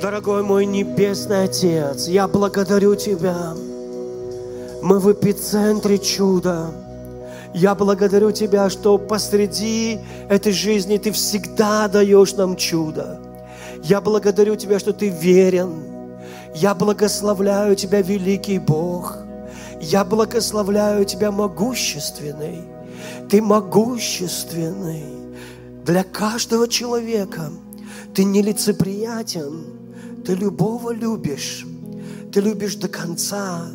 Дорогой мой Небесный Отец, я благодарю Тебя. Мы в эпицентре чуда. Я благодарю Тебя, что посреди этой жизни Ты всегда даешь нам чудо. Я благодарю Тебя, что Ты верен. Я благословляю Тебя, великий Бог. Я благословляю Тебя, могущественный. Ты могущественный для каждого человека. Ты нелицеприятен ты любого любишь. Ты любишь до конца.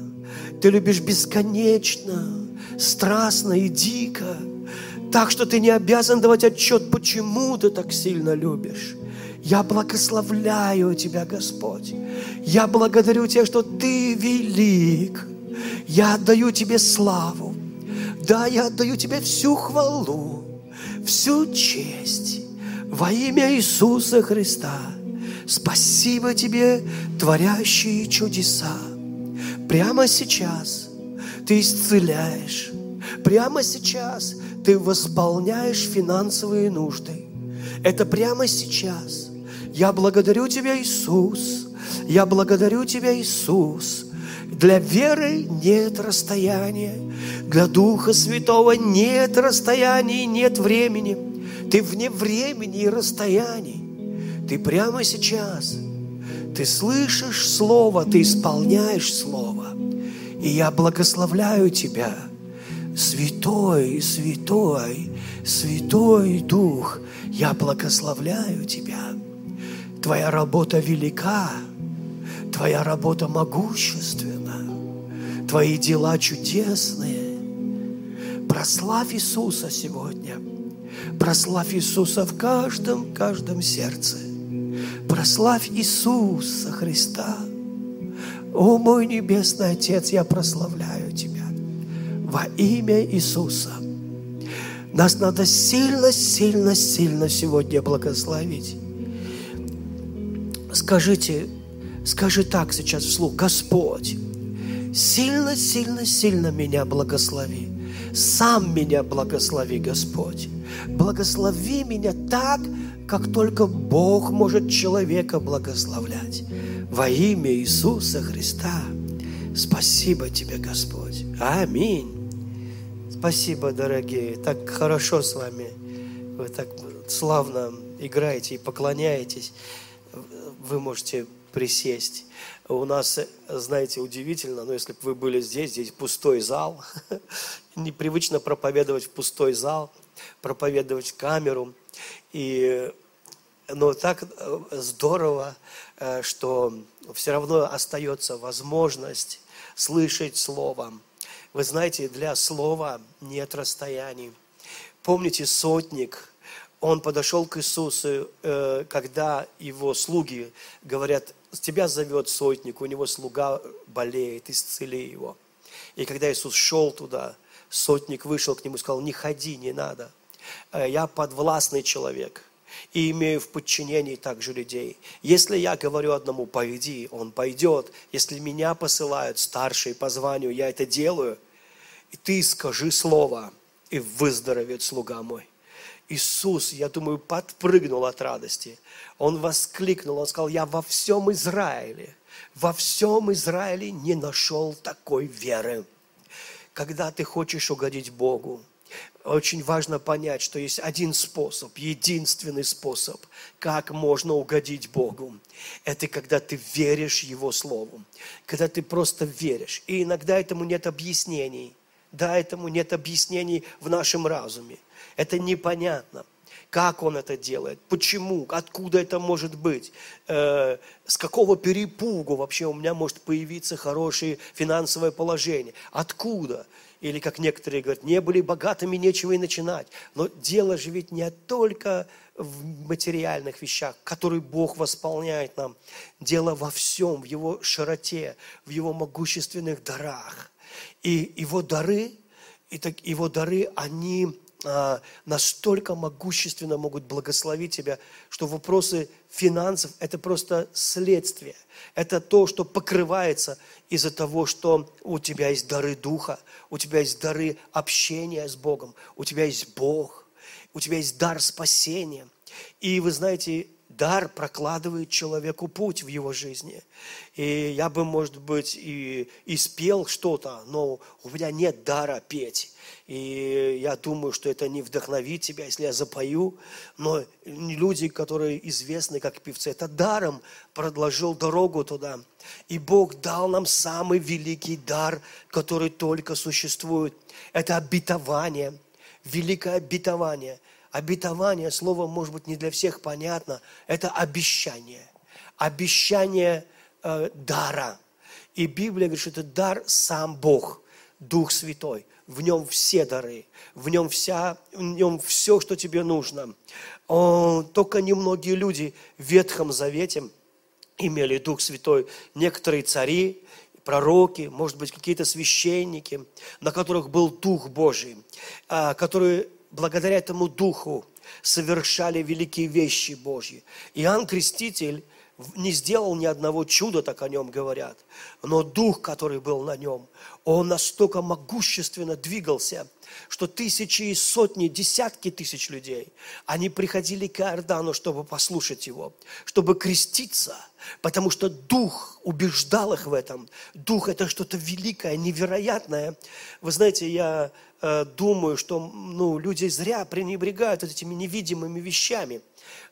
Ты любишь бесконечно, страстно и дико. Так что ты не обязан давать отчет, почему ты так сильно любишь. Я благословляю Тебя, Господь. Я благодарю Тебя, что Ты велик. Я отдаю Тебе славу. Да, я отдаю Тебе всю хвалу, всю честь во имя Иисуса Христа. Спасибо Тебе, творящие чудеса. Прямо сейчас Ты исцеляешь. Прямо сейчас Ты восполняешь финансовые нужды. Это прямо сейчас. Я благодарю Тебя, Иисус. Я благодарю Тебя, Иисус. Для веры нет расстояния. Для Духа Святого нет расстояния, нет времени. Ты вне времени и расстояний. Ты прямо сейчас, ты слышишь Слово, ты исполняешь Слово. И я благословляю тебя, Святой, Святой, Святой Дух, я благословляю тебя. Твоя работа велика, Твоя работа могущественна, Твои дела чудесные. Прославь Иисуса сегодня. Прославь Иисуса в каждом, каждом сердце – Прославь Иисуса Христа. О, мой Небесный Отец, я прославляю Тебя во имя Иисуса. Нас надо сильно, сильно, сильно сегодня благословить. Скажите, скажи так сейчас вслух, Господь, сильно, сильно, сильно меня благослови. Сам меня благослови, Господь. Благослови меня так, как только Бог может человека благословлять. Во имя Иисуса Христа. Спасибо тебе, Господь. Аминь. Спасибо, дорогие. Так хорошо с вами. Вы так славно играете и поклоняетесь. Вы можете присесть. У нас, знаете, удивительно, но если бы вы были здесь, здесь пустой зал. Непривычно проповедовать в пустой зал, проповедовать в камеру. И, но так э, здорово, э, что все равно остается возможность слышать Слово. Вы знаете, для Слова нет расстояний. Помните, сотник, он подошел к Иисусу, э, когда его слуги говорят, тебя зовет сотник, у него слуга болеет, исцели его. И когда Иисус шел туда, сотник вышел к нему и сказал, не ходи, не надо – Э, я подвластный человек и имею в подчинении также людей. Если я говорю одному, пойди, он пойдет. Если меня посылают старшие по званию, я это делаю. И ты скажи слово, и выздоровеет слуга мой. Иисус, я думаю, подпрыгнул от радости. Он воскликнул, он сказал, я во всем Израиле, во всем Израиле не нашел такой веры. Когда ты хочешь угодить Богу, очень важно понять, что есть один способ, единственный способ, как можно угодить Богу. Это когда ты веришь Его Слову, когда ты просто веришь. И иногда этому нет объяснений. Да, этому нет объяснений в нашем разуме. Это непонятно как он это делает, почему, откуда это может быть, э, с какого перепугу вообще у меня может появиться хорошее финансовое положение, откуда. Или, как некоторые говорят, не были богатыми, нечего и начинать. Но дело же ведь не только в материальных вещах, которые Бог восполняет нам. Дело во всем, в Его широте, в Его могущественных дарах. И Его дары, и так, Его дары, они а, настолько могущественно могут благословить тебя, что вопросы финансов – это просто следствие. Это то, что покрывается из-за того, что у тебя есть дары Духа, у тебя есть дары общения с Богом, у тебя есть Бог, у тебя есть дар спасения. И вы знаете, дар прокладывает человеку путь в его жизни. И я бы, может быть, и, и спел что-то, но у меня нет дара петь. И я думаю, что это не вдохновит тебя, если я запою. Но люди, которые известны как певцы, это даром продолжил дорогу туда. И Бог дал нам самый великий дар, который только существует. Это обетование, великое обетование – Обетование, слово, может быть, не для всех понятно, это обещание. Обещание э, дара. И Библия говорит, что это дар сам Бог, Дух Святой. В нем все дары, в нем, вся, в нем все, что тебе нужно. О, только немногие люди в Ветхом Завете имели Дух Святой. Некоторые цари, пророки, может быть, какие-то священники, на которых был Дух Божий, а, которые благодаря этому Духу совершали великие вещи Божьи. Иоанн Креститель не сделал ни одного чуда, так о нем говорят. Но дух, который был на нем, он настолько могущественно двигался, что тысячи и сотни, десятки тысяч людей, они приходили к Иордану, чтобы послушать его, чтобы креститься, потому что дух убеждал их в этом. Дух – это что-то великое, невероятное. Вы знаете, я э, думаю, что ну, люди зря пренебрегают этими невидимыми вещами.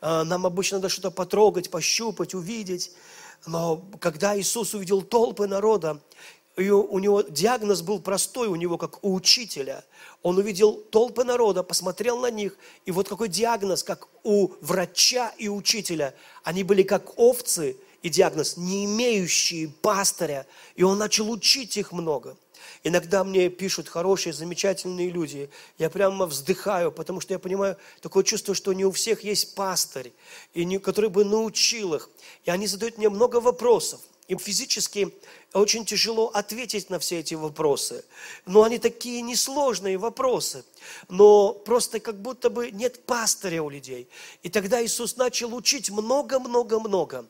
Э, нам обычно надо что-то потрогать, пощупать, увидеть. Но когда Иисус увидел толпы народа, и у него диагноз был простой, у него как у учителя. Он увидел толпы народа, посмотрел на них, и вот какой диагноз, как у врача и учителя. Они были как овцы, и диагноз, не имеющие пастыря. И он начал учить их много. Иногда мне пишут хорошие, замечательные люди. Я прямо вздыхаю, потому что я понимаю, такое чувство, что не у всех есть пастырь, и не, который бы научил их. И они задают мне много вопросов. Им физически очень тяжело ответить на все эти вопросы. Но они такие несложные вопросы. Но просто как будто бы нет пастыря у людей. И тогда Иисус начал учить много-много-много.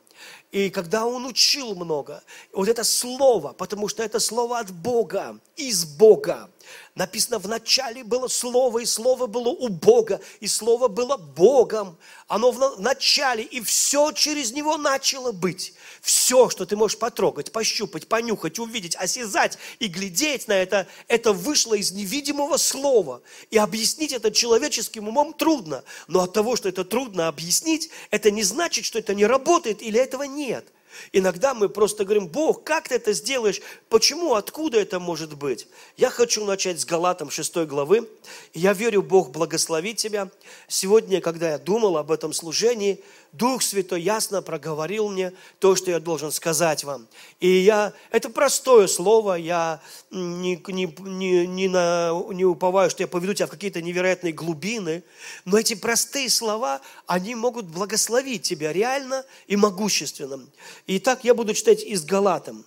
И когда Он учил много, вот это слово, потому что это слово от Бога, из Бога. Написано, в начале было Слово, и Слово было у Бога, и Слово было Богом. Оно в начале, и все через Него начало быть. Все, что ты можешь потрогать, пощупать, понюхать, увидеть, осязать и глядеть на это, это вышло из невидимого Слова. И объяснить это человеческим умом трудно. Но от того, что это трудно объяснить, это не значит, что это не работает или этого нет – Иногда мы просто говорим, Бог, как ты это сделаешь? Почему? Откуда это может быть? Я хочу начать с Галатам 6 главы. Я верю, Бог благословит тебя. Сегодня, когда я думал об этом служении, Дух Святой ясно проговорил мне то, что я должен сказать вам. И я, это простое слово, я не, не, не, не, на, не уповаю, что я поведу тебя в какие-то невероятные глубины, но эти простые слова, они могут благословить тебя реально и могущественно. Итак, я буду читать из Галатам.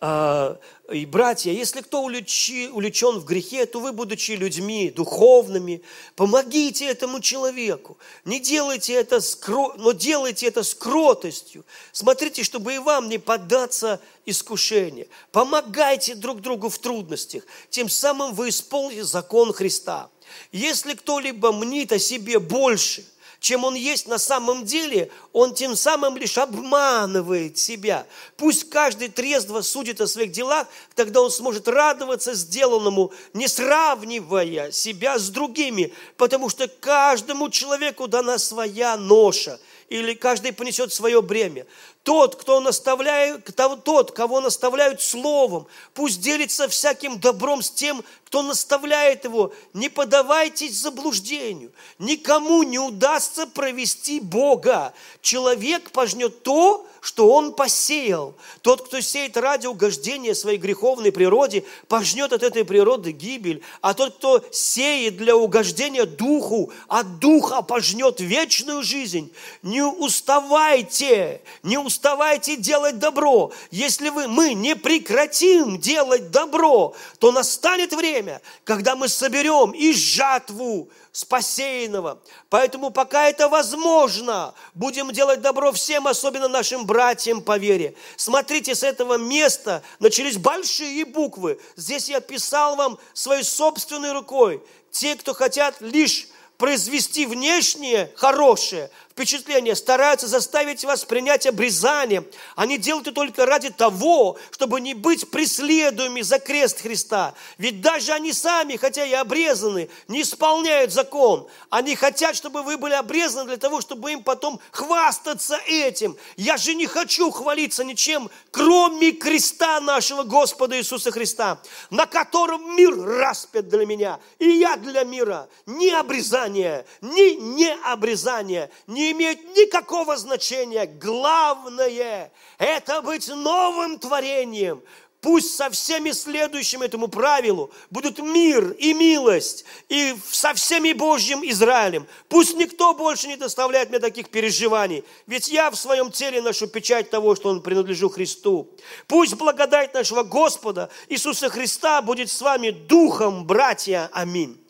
А, и братья, если кто увлечен в грехе, то вы, будучи людьми духовными, помогите этому человеку. Не делайте это, с но делайте это с кротостью. Смотрите, чтобы и вам не поддаться искушению. Помогайте друг другу в трудностях. Тем самым вы исполните закон Христа. Если кто-либо мнит о себе больше, чем он есть на самом деле, он тем самым лишь обманывает себя. Пусть каждый трезво судит о своих делах, тогда он сможет радоваться сделанному, не сравнивая себя с другими, потому что каждому человеку дана своя ноша, или каждый понесет свое бремя. Тот, кто наставляет, тот, кого наставляют словом, пусть делится всяким добром с тем, кто наставляет его. Не подавайтесь заблуждению. Никому не удастся провести Бога. Человек пожнет то, что он посеял. Тот, кто сеет ради угождения своей греховной природе, пожнет от этой природы гибель. А тот, кто сеет для угождения духу, от духа пожнет вечную жизнь. Не уставайте, не уставайте делать добро. Если вы, мы не прекратим делать добро, то настанет время, когда мы соберем и жатву спасейного. Поэтому пока это возможно, будем делать добро всем, особенно нашим братьям по вере. Смотрите, с этого места начались большие буквы. Здесь я писал вам своей собственной рукой. Те, кто хотят лишь произвести внешнее хорошее, впечатление, стараются заставить вас принять обрезание. Они делают это только ради того, чтобы не быть преследуемыми за крест Христа. Ведь даже они сами, хотя и обрезаны, не исполняют закон. Они хотят, чтобы вы были обрезаны для того, чтобы им потом хвастаться этим. Я же не хочу хвалиться ничем, кроме креста нашего Господа Иисуса Христа, на котором мир распят для меня, и я для мира. Ни обрезание, ни необрезание, ни не имеют никакого значения. Главное – это быть новым творением. Пусть со всеми следующими этому правилу будут мир и милость, и со всеми Божьим Израилем. Пусть никто больше не доставляет мне таких переживаний, ведь я в своем теле ношу печать того, что он принадлежу Христу. Пусть благодать нашего Господа Иисуса Христа будет с вами духом, братья. Аминь.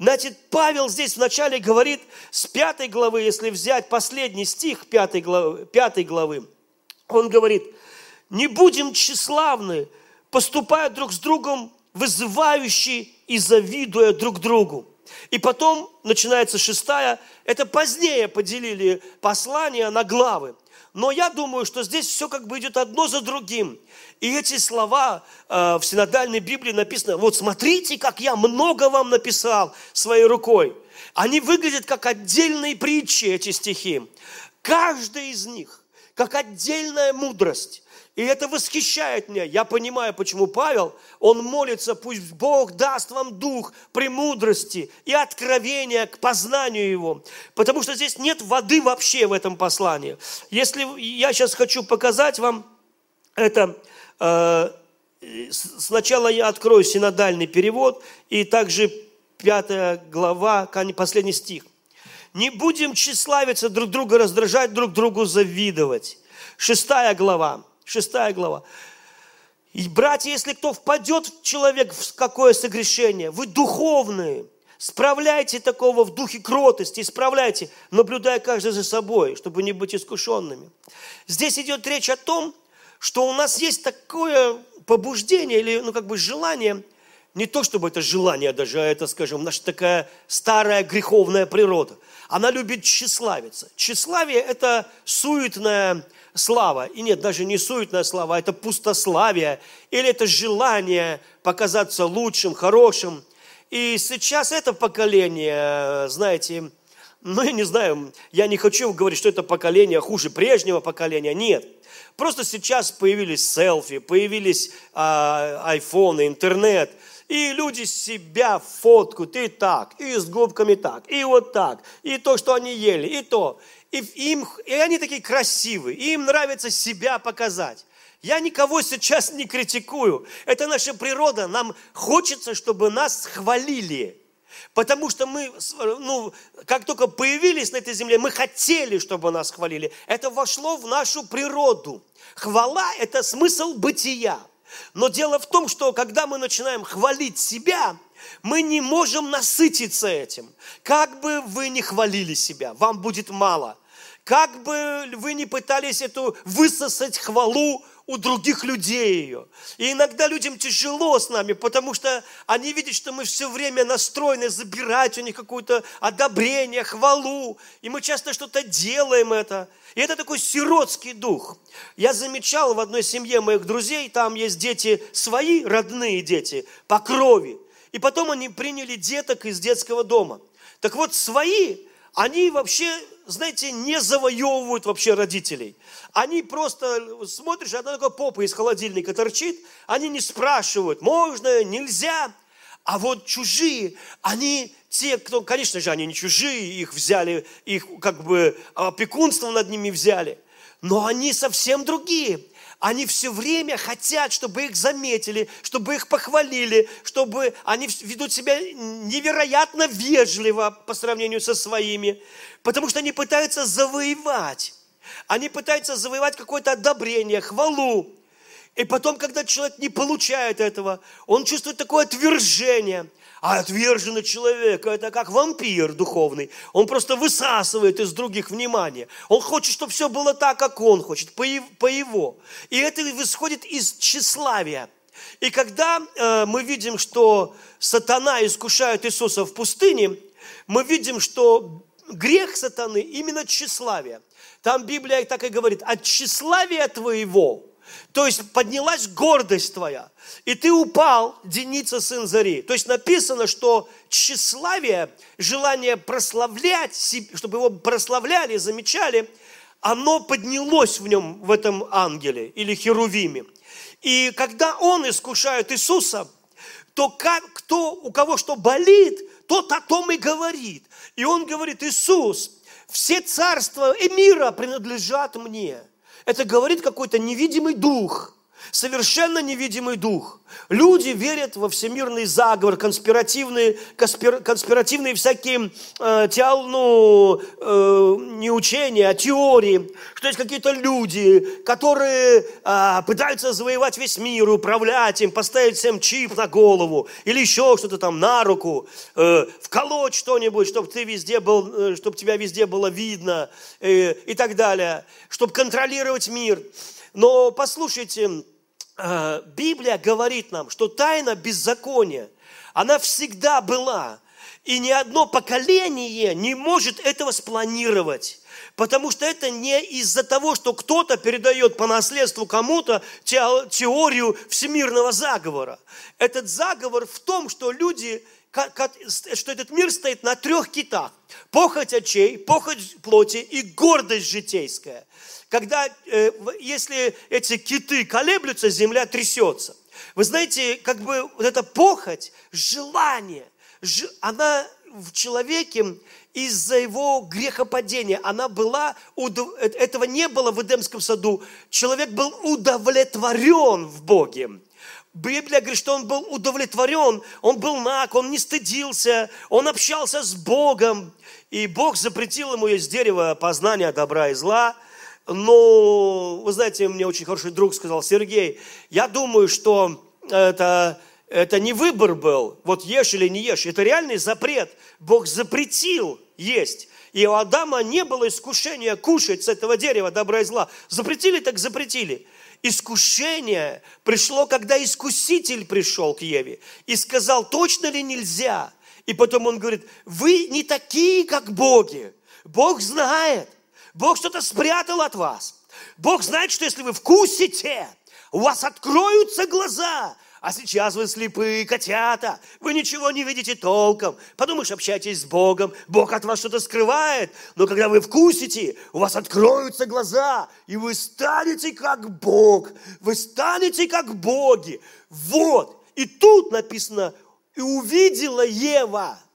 Значит, Павел здесь вначале говорит с пятой главы, если взять последний стих пятой главы, пятой главы, он говорит, не будем тщеславны, поступая друг с другом, вызывающие и завидуя друг другу. И потом начинается шестая, это позднее поделили послание на главы. Но я думаю, что здесь все как бы идет одно за другим. И эти слова э, в синодальной Библии написаны, вот смотрите, как я много вам написал своей рукой. Они выглядят как отдельные притчи, эти стихи. Каждый из них, как отдельная мудрость. И это восхищает меня. Я понимаю, почему Павел, он молится, пусть Бог даст вам дух премудрости и откровения к познанию Его. Потому что здесь нет воды вообще в этом послании. Если я сейчас хочу показать вам это, э, сначала я открою синодальный перевод и также пятая глава, последний стих. Не будем тщеславиться друг друга, раздражать друг другу, завидовать. Шестая глава шестая глава. И, братья, если кто впадет человек в какое согрешение, вы духовные, справляйте такого в духе кротости, исправляйте, наблюдая каждый за собой, чтобы не быть искушенными. Здесь идет речь о том, что у нас есть такое побуждение или, ну, как бы желание, не то чтобы это желание даже, а это, скажем, наша такая старая греховная природа. Она любит тщеславиться. Тщеславие – это суетная слава. И нет, даже не суетная слава, это пустославие. Или это желание показаться лучшим, хорошим. И сейчас это поколение, знаете, ну, я не знаю, я не хочу говорить, что это поколение хуже прежнего поколения. Нет. Просто сейчас появились селфи, появились а, айфоны, интернет. И люди себя фоткают и так, и с губками так, и вот так, и то, что они ели, и то. И, им, и они такие красивые, и им нравится себя показать. Я никого сейчас не критикую. Это наша природа. Нам хочется, чтобы нас хвалили. Потому что мы, ну, как только появились на этой земле, мы хотели, чтобы нас хвалили. Это вошло в нашу природу. Хвала – это смысл бытия. Но дело в том, что когда мы начинаем хвалить себя, мы не можем насытиться этим. Как бы вы ни хвалили себя, вам будет мало. Как бы вы ни пытались эту высосать хвалу у других людей ее. И иногда людям тяжело с нами, потому что они видят, что мы все время настроены забирать у них какое-то одобрение, хвалу. И мы часто что-то делаем это. И это такой сиротский дух. Я замечал в одной семье моих друзей, там есть дети свои, родные дети, по крови. И потом они приняли деток из детского дома. Так вот, свои, они вообще знаете, не завоевывают вообще родителей. Они просто, смотришь, одна такая попа из холодильника торчит, они не спрашивают, можно, нельзя. А вот чужие, они те, кто, конечно же, они не чужие, их взяли, их как бы опекунство над ними взяли, но они совсем другие. Они все время хотят, чтобы их заметили, чтобы их похвалили, чтобы они ведут себя невероятно вежливо по сравнению со своими, потому что они пытаются завоевать. Они пытаются завоевать какое-то одобрение, хвалу. И потом, когда человек не получает этого, он чувствует такое отвержение – а отверженный человек – это как вампир духовный. Он просто высасывает из других внимание. Он хочет, чтобы все было так, как он хочет, по его. И это исходит из тщеславия. И когда э, мы видим, что сатана искушает Иисуса в пустыне, мы видим, что грех сатаны именно тщеславие. Там Библия так и говорит, от тщеславия твоего, то есть поднялась гордость твоя, и ты упал, Деница, сын Зари. То есть написано, что тщеславие, желание прославлять, чтобы его прославляли, замечали, оно поднялось в нем, в этом ангеле или херувиме. И когда он искушает Иисуса, то как, кто, у кого что болит, тот о том и говорит. И он говорит, Иисус, все царства и мира принадлежат мне. Это говорит какой-то невидимый дух – Совершенно невидимый дух. Люди верят во всемирный заговор, конспиративные, конспир, конспиративные всякие э, теол, ну, э, не учения, а теории, что есть какие-то люди, которые э, пытаются завоевать весь мир, управлять им, поставить всем чип на голову или еще что-то там на руку, э, вколоть что-нибудь, чтобы ты везде был, э, чтобы тебя везде было видно э, и так далее, чтобы контролировать мир. Но послушайте, Библия говорит нам, что тайна беззакония, она всегда была. И ни одно поколение не может этого спланировать. Потому что это не из-за того, что кто-то передает по наследству кому-то теорию всемирного заговора. Этот заговор в том, что люди, что этот мир стоит на трех китах. Похоть очей, похоть плоти и гордость житейская когда, э, если эти киты колеблются, земля трясется. Вы знаете, как бы вот эта похоть, желание, она в человеке из-за его грехопадения, она была, э, этого не было в Эдемском саду. Человек был удовлетворен в Боге. Библия говорит, что он был удовлетворен, он был наг, он не стыдился, он общался с Богом. И Бог запретил ему есть дерево познания добра и зла – но, вы знаете, мне очень хороший друг сказал, Сергей, я думаю, что это, это не выбор был, вот ешь или не ешь, это реальный запрет. Бог запретил есть. И у Адама не было искушения кушать с этого дерева добра и зла. Запретили, так запретили. Искушение пришло, когда искуситель пришел к Еве и сказал, точно ли нельзя. И потом он говорит, вы не такие, как боги. Бог знает. Бог что-то спрятал от вас. Бог знает, что если вы вкусите, у вас откроются глаза. А сейчас вы слепые котята, вы ничего не видите толком. Подумаешь, общайтесь с Богом, Бог от вас что-то скрывает. Но когда вы вкусите, у вас откроются глаза, и вы станете как Бог. Вы станете как боги. Вот. И тут написано, и увидела Ева –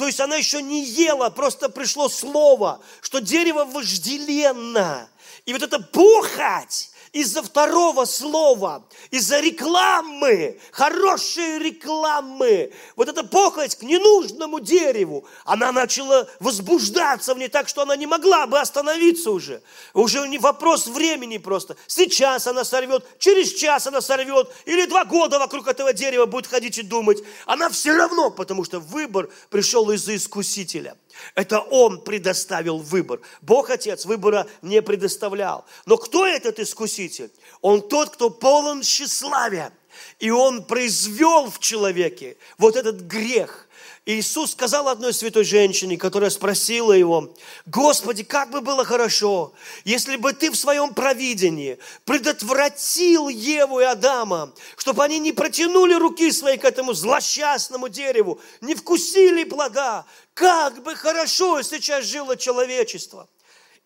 то есть она еще не ела, просто пришло слово, что дерево вожделенно. И вот эта похоть, из-за второго слова, из-за рекламы, хорошей рекламы, вот эта похоть к ненужному дереву, она начала возбуждаться в ней так, что она не могла бы остановиться уже. Уже не вопрос времени просто. Сейчас она сорвет, через час она сорвет, или два года вокруг этого дерева будет ходить и думать. Она все равно, потому что выбор пришел из-за искусителя. Это Он предоставил выбор. Бог Отец выбора не предоставлял. Но кто этот искуситель? Он тот, кто полон тщеславия. И Он произвел в человеке вот этот грех – Иисус сказал одной святой женщине, которая спросила его, «Господи, как бы было хорошо, если бы ты в своем провидении предотвратил Еву и Адама, чтобы они не протянули руки свои к этому злосчастному дереву, не вкусили плода, как бы хорошо сейчас жило человечество».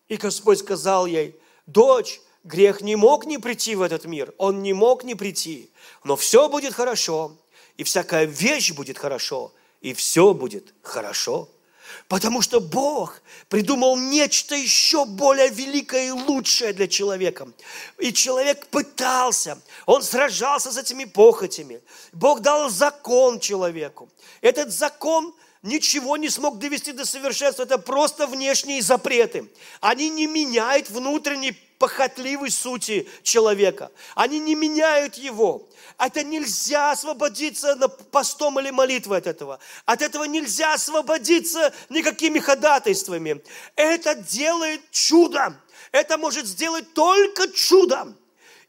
И Господь сказал ей, «Дочь, грех не мог не прийти в этот мир, он не мог не прийти, но все будет хорошо, и всякая вещь будет хорошо, и все будет хорошо. Потому что Бог придумал нечто еще более великое и лучшее для человека. И человек пытался, он сражался с этими похотями. Бог дал закон человеку. Этот закон ничего не смог довести до совершенства. Это просто внешние запреты. Они не меняют внутренней похотливой сути человека. Они не меняют его. Это нельзя освободиться постом или молитвой от этого. От этого нельзя освободиться никакими ходатайствами. Это делает чудо. Это может сделать только чудо.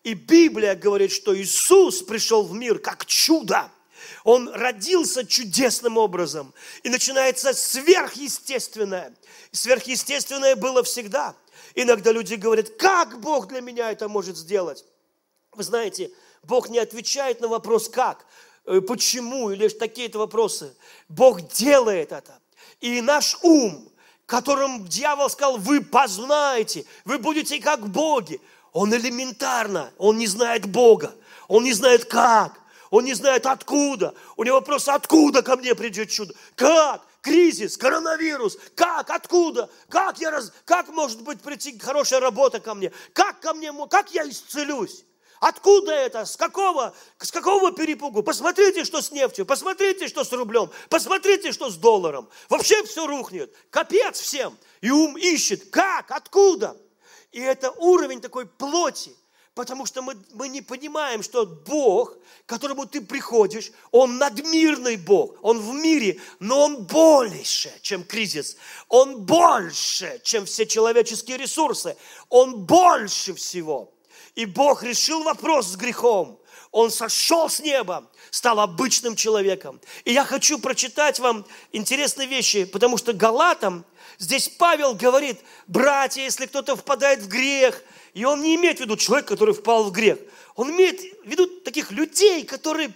И Библия говорит, что Иисус пришел в мир как чудо. Он родился чудесным образом. И начинается сверхъестественное. Сверхъестественное было всегда. Иногда люди говорят, как Бог для меня это может сделать? Вы знаете, Бог не отвечает на вопрос «как?», э, «почему?» или такие-то вопросы. Бог делает это. И наш ум, которым дьявол сказал, вы познаете, вы будете как боги, он элементарно, он не знает Бога, он не знает как, он не знает откуда. У него вопрос, откуда ко мне придет чудо? Как? Кризис, коронавирус. Как? Откуда? Как, я раз, как может быть прийти хорошая работа ко мне? Как ко мне, как я исцелюсь? Откуда это? С какого, с какого перепугу? Посмотрите, что с нефтью, посмотрите, что с рублем, посмотрите, что с долларом. Вообще все рухнет. Капец всем. И ум ищет. Как? Откуда? И это уровень такой плоти. Потому что мы, мы не понимаем, что Бог, к которому ты приходишь, Он надмирный Бог, Он в мире, но Он больше, чем кризис. Он больше, чем все человеческие ресурсы. Он больше всего. И Бог решил вопрос с грехом. Он сошел с неба, стал обычным человеком. И я хочу прочитать вам интересные вещи, потому что Галатам, здесь Павел говорит, братья, если кто-то впадает в грех, и он не имеет в виду человека, который впал в грех, он имеет в виду таких людей, которые,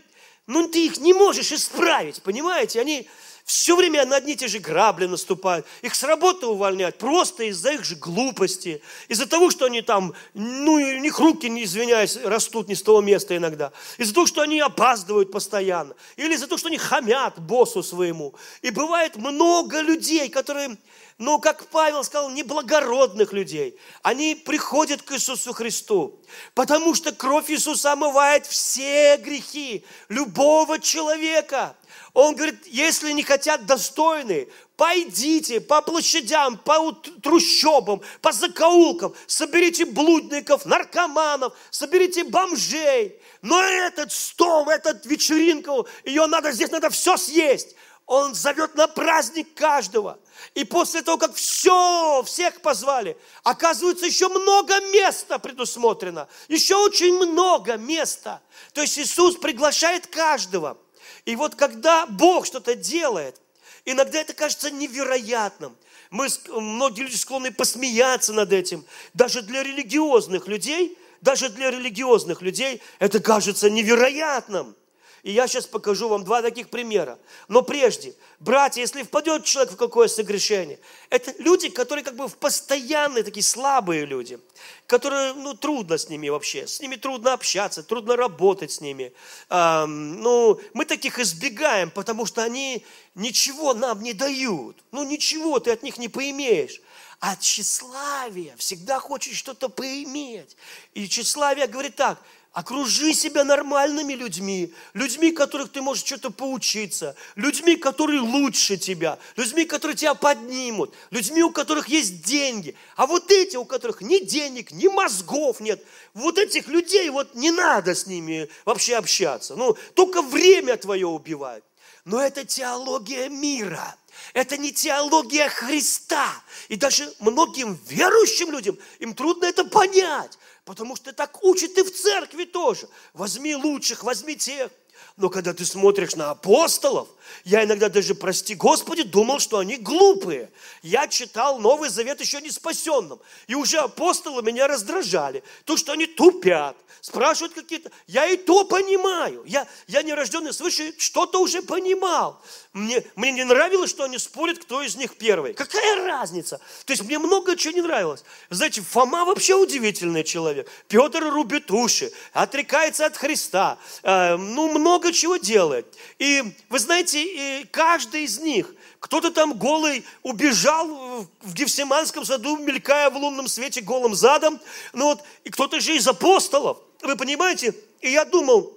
ну ты их не можешь исправить, понимаете? Они все время на одни и те же грабли наступают. Их с работы увольняют просто из-за их же глупости. Из-за того, что они там, ну, у них руки, не извиняюсь, растут не с того места иногда. Из-за того, что они опаздывают постоянно. Или из-за того, что они хамят боссу своему. И бывает много людей, которые ну, как Павел сказал, неблагородных людей. Они приходят к Иисусу Христу, потому что кровь Иисуса омывает все грехи любого человека. Он говорит, если не хотят достойные, пойдите по площадям, по трущобам, по закоулкам, соберите блудников, наркоманов, соберите бомжей. Но этот стол, этот вечеринку, ее надо, здесь надо все съесть. Он зовет на праздник каждого. И после того, как все, всех позвали, оказывается, еще много места предусмотрено. Еще очень много места. То есть Иисус приглашает каждого. И вот когда Бог что-то делает, иногда это кажется невероятным. Мы, многие люди склонны посмеяться над этим. Даже для религиозных людей, даже для религиозных людей это кажется невероятным. И я сейчас покажу вам два таких примера. Но прежде, братья, если впадет человек в какое согрешение, это люди, которые как бы в постоянные, такие слабые люди, которые, ну, трудно с ними вообще, с ними трудно общаться, трудно работать с ними. Эм, ну, мы таких избегаем, потому что они ничего нам не дают. Ну, ничего ты от них не поимеешь. А тщеславие всегда хочет что-то поиметь. И тщеславие говорит так – Окружи себя нормальными людьми, людьми, которых ты можешь что-то поучиться, людьми, которые лучше тебя, людьми, которые тебя поднимут, людьми, у которых есть деньги. А вот эти, у которых ни денег, ни мозгов нет, вот этих людей вот не надо с ними вообще общаться. Ну, только время твое убивают. Но это теология мира. Это не теология Христа. И даже многим верующим людям, им трудно это понять. Потому что так учат и в церкви тоже. Возьми лучших, возьми тех. Но когда ты смотришь на апостолов, я иногда даже, прости Господи, думал, что они глупые. Я читал Новый Завет еще не спасенным. И уже апостолы меня раздражали. То, что они тупят, спрашивают какие-то... Я и то понимаю. Я, я не рожденный свыше, что-то уже понимал. Мне, мне не нравилось, что они спорят, кто из них первый. Какая разница? То есть мне много чего не нравилось. Знаете, Фома вообще удивительный человек. Петр рубит уши, отрекается от Христа. Э, ну, много чего делает. И вы знаете, и каждый из них, кто-то там голый убежал в Гефсиманском саду, мелькая в лунном свете голым задом. Ну вот, и кто-то же из апостолов. Вы понимаете? И я думал,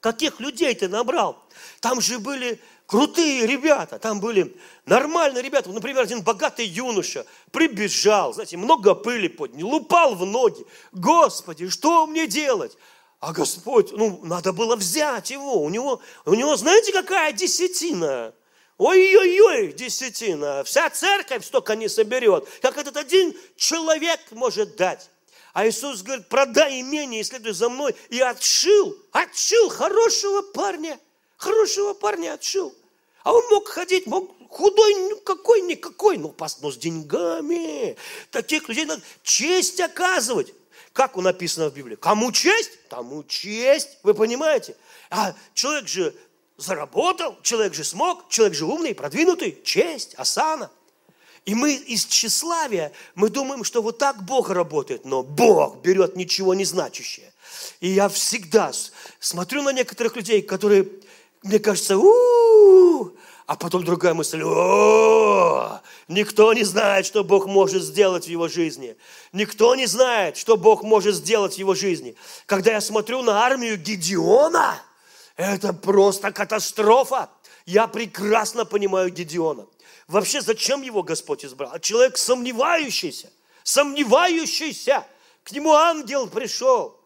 каких людей ты набрал? Там же были крутые ребята, там были нормальные ребята. Например, один богатый юноша прибежал, знаете, много пыли поднял, упал в ноги. Господи, что мне делать? А Господь, ну, надо было взять его. У него, у него знаете, какая десятина? Ой-ой-ой, десятина. Вся церковь столько не соберет, как этот один человек может дать. А Иисус говорит, продай имение и следуй за мной. И отшил, отшил хорошего парня – Хорошего парня отшил. А он мог ходить, мог худой, ну какой никакой, но, но с деньгами. Таких людей надо честь оказывать. Как написано в Библии? Кому честь, тому честь. Вы понимаете? А человек же заработал, человек же смог, человек же умный, продвинутый. Честь, осана. И мы из тщеславия, мы думаем, что вот так Бог работает, но Бог берет ничего не значащее. И я всегда смотрю на некоторых людей, которые, мне кажется, у-у-у, а потом другая мысль, о, никто не знает, что Бог может сделать в его жизни. Никто не знает, что Бог может сделать в его жизни. Когда я смотрю на армию Гедеона, это просто катастрофа. Я прекрасно понимаю Гедеона. Вообще, зачем его Господь избрал? Человек сомневающийся, сомневающийся. К нему ангел пришел.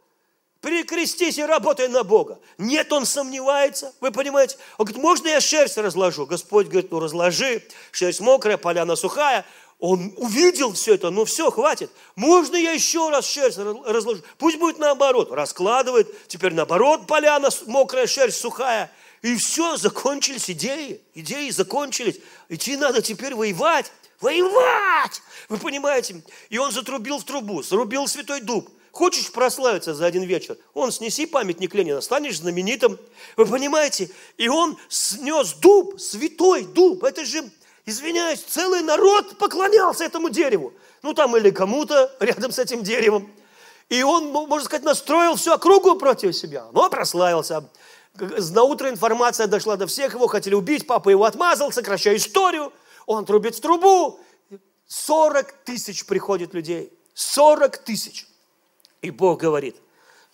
Перекрестись и работай на Бога. Нет, он сомневается. Вы понимаете? Он говорит, можно я шерсть разложу? Господь говорит, ну разложи. Шерсть мокрая, поляна сухая. Он увидел все это, ну все, хватит. Можно я еще раз шерсть разложу? Пусть будет наоборот. Раскладывает, теперь наоборот, поляна мокрая, шерсть сухая. И все, закончились идеи. Идеи закончились. Идти надо теперь воевать. Воевать! Вы понимаете? И он затрубил в трубу, срубил святой дуб. Хочешь прославиться за один вечер? Он снеси памятник Ленина, станешь знаменитым. Вы понимаете? И он снес дуб, святой дуб. Это же, извиняюсь, целый народ поклонялся этому дереву. Ну там или кому-то рядом с этим деревом. И он, можно сказать, настроил всю округу против себя. Но прославился. На утро информация дошла до всех, его хотели убить, папа его отмазал, сокращая историю. Он трубит в трубу. 40 тысяч приходит людей. 40 тысяч. И Бог говорит,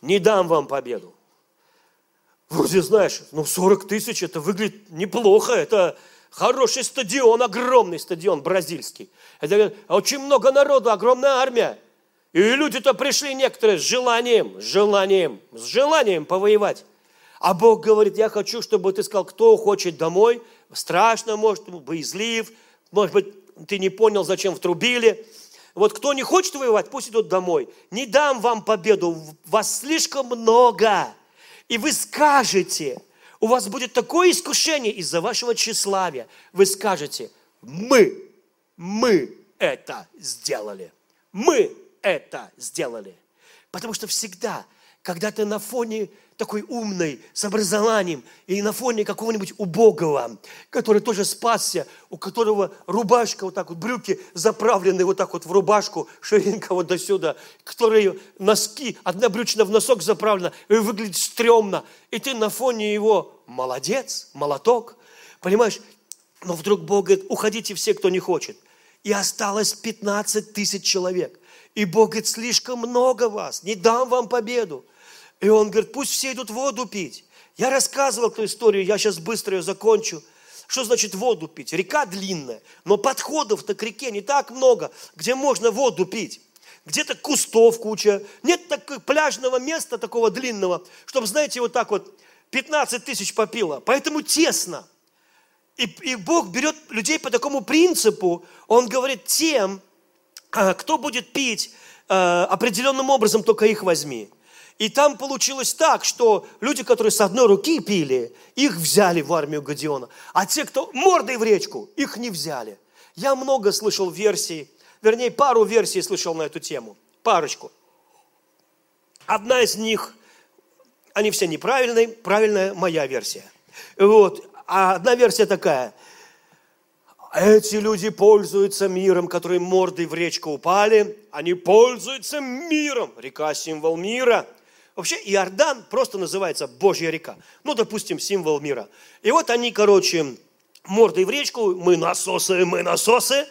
не дам вам победу. Вроде знаешь, ну 40 тысяч, это выглядит неплохо, это хороший стадион, огромный стадион бразильский. Это очень много народу, огромная армия. И люди-то пришли некоторые с желанием, с желанием, с желанием повоевать. А Бог говорит, я хочу, чтобы ты сказал, кто хочет домой. Страшно, может, боязлив, может быть, ты не понял, зачем втрубили. Вот кто не хочет воевать, пусть идут домой. Не дам вам победу, вас слишком много. И вы скажете, у вас будет такое искушение из-за вашего тщеславия. Вы скажете, мы, мы это сделали. Мы это сделали. Потому что всегда, когда ты на фоне такой умный, с образованием, и на фоне какого-нибудь убогого, который тоже спасся, у которого рубашка вот так вот, брюки заправлены вот так вот в рубашку, ширинка вот до сюда, которые носки, одна брючина в носок заправлена, и выглядит стрёмно, и ты на фоне его молодец, молоток, понимаешь? Но вдруг Бог говорит, уходите все, кто не хочет. И осталось 15 тысяч человек. И Бог говорит, слишком много вас, не дам вам победу. И он говорит, пусть все идут воду пить. Я рассказывал эту историю, я сейчас быстро ее закончу. Что значит воду пить? Река длинная, но подходов-то к реке не так много, где можно воду пить. Где-то кустов куча. Нет такого пляжного места такого длинного, чтобы, знаете, вот так вот 15 тысяч попило. Поэтому тесно. И, и Бог берет людей по такому принципу. Он говорит тем, а, кто будет пить а, определенным образом, только их возьми. И там получилось так, что люди, которые с одной руки пили, их взяли в армию Гадиона. А те, кто мордой в речку, их не взяли. Я много слышал версий, вернее, пару версий слышал на эту тему. Парочку. Одна из них, они все неправильные, правильная моя версия. Вот. А одна версия такая. Эти люди пользуются миром, которые мордой в речку упали. Они пользуются миром. Река – символ мира – Вообще Иордан просто называется Божья река. Ну, допустим, символ мира. И вот они, короче, мордой в речку, мы насосы, мы насосы.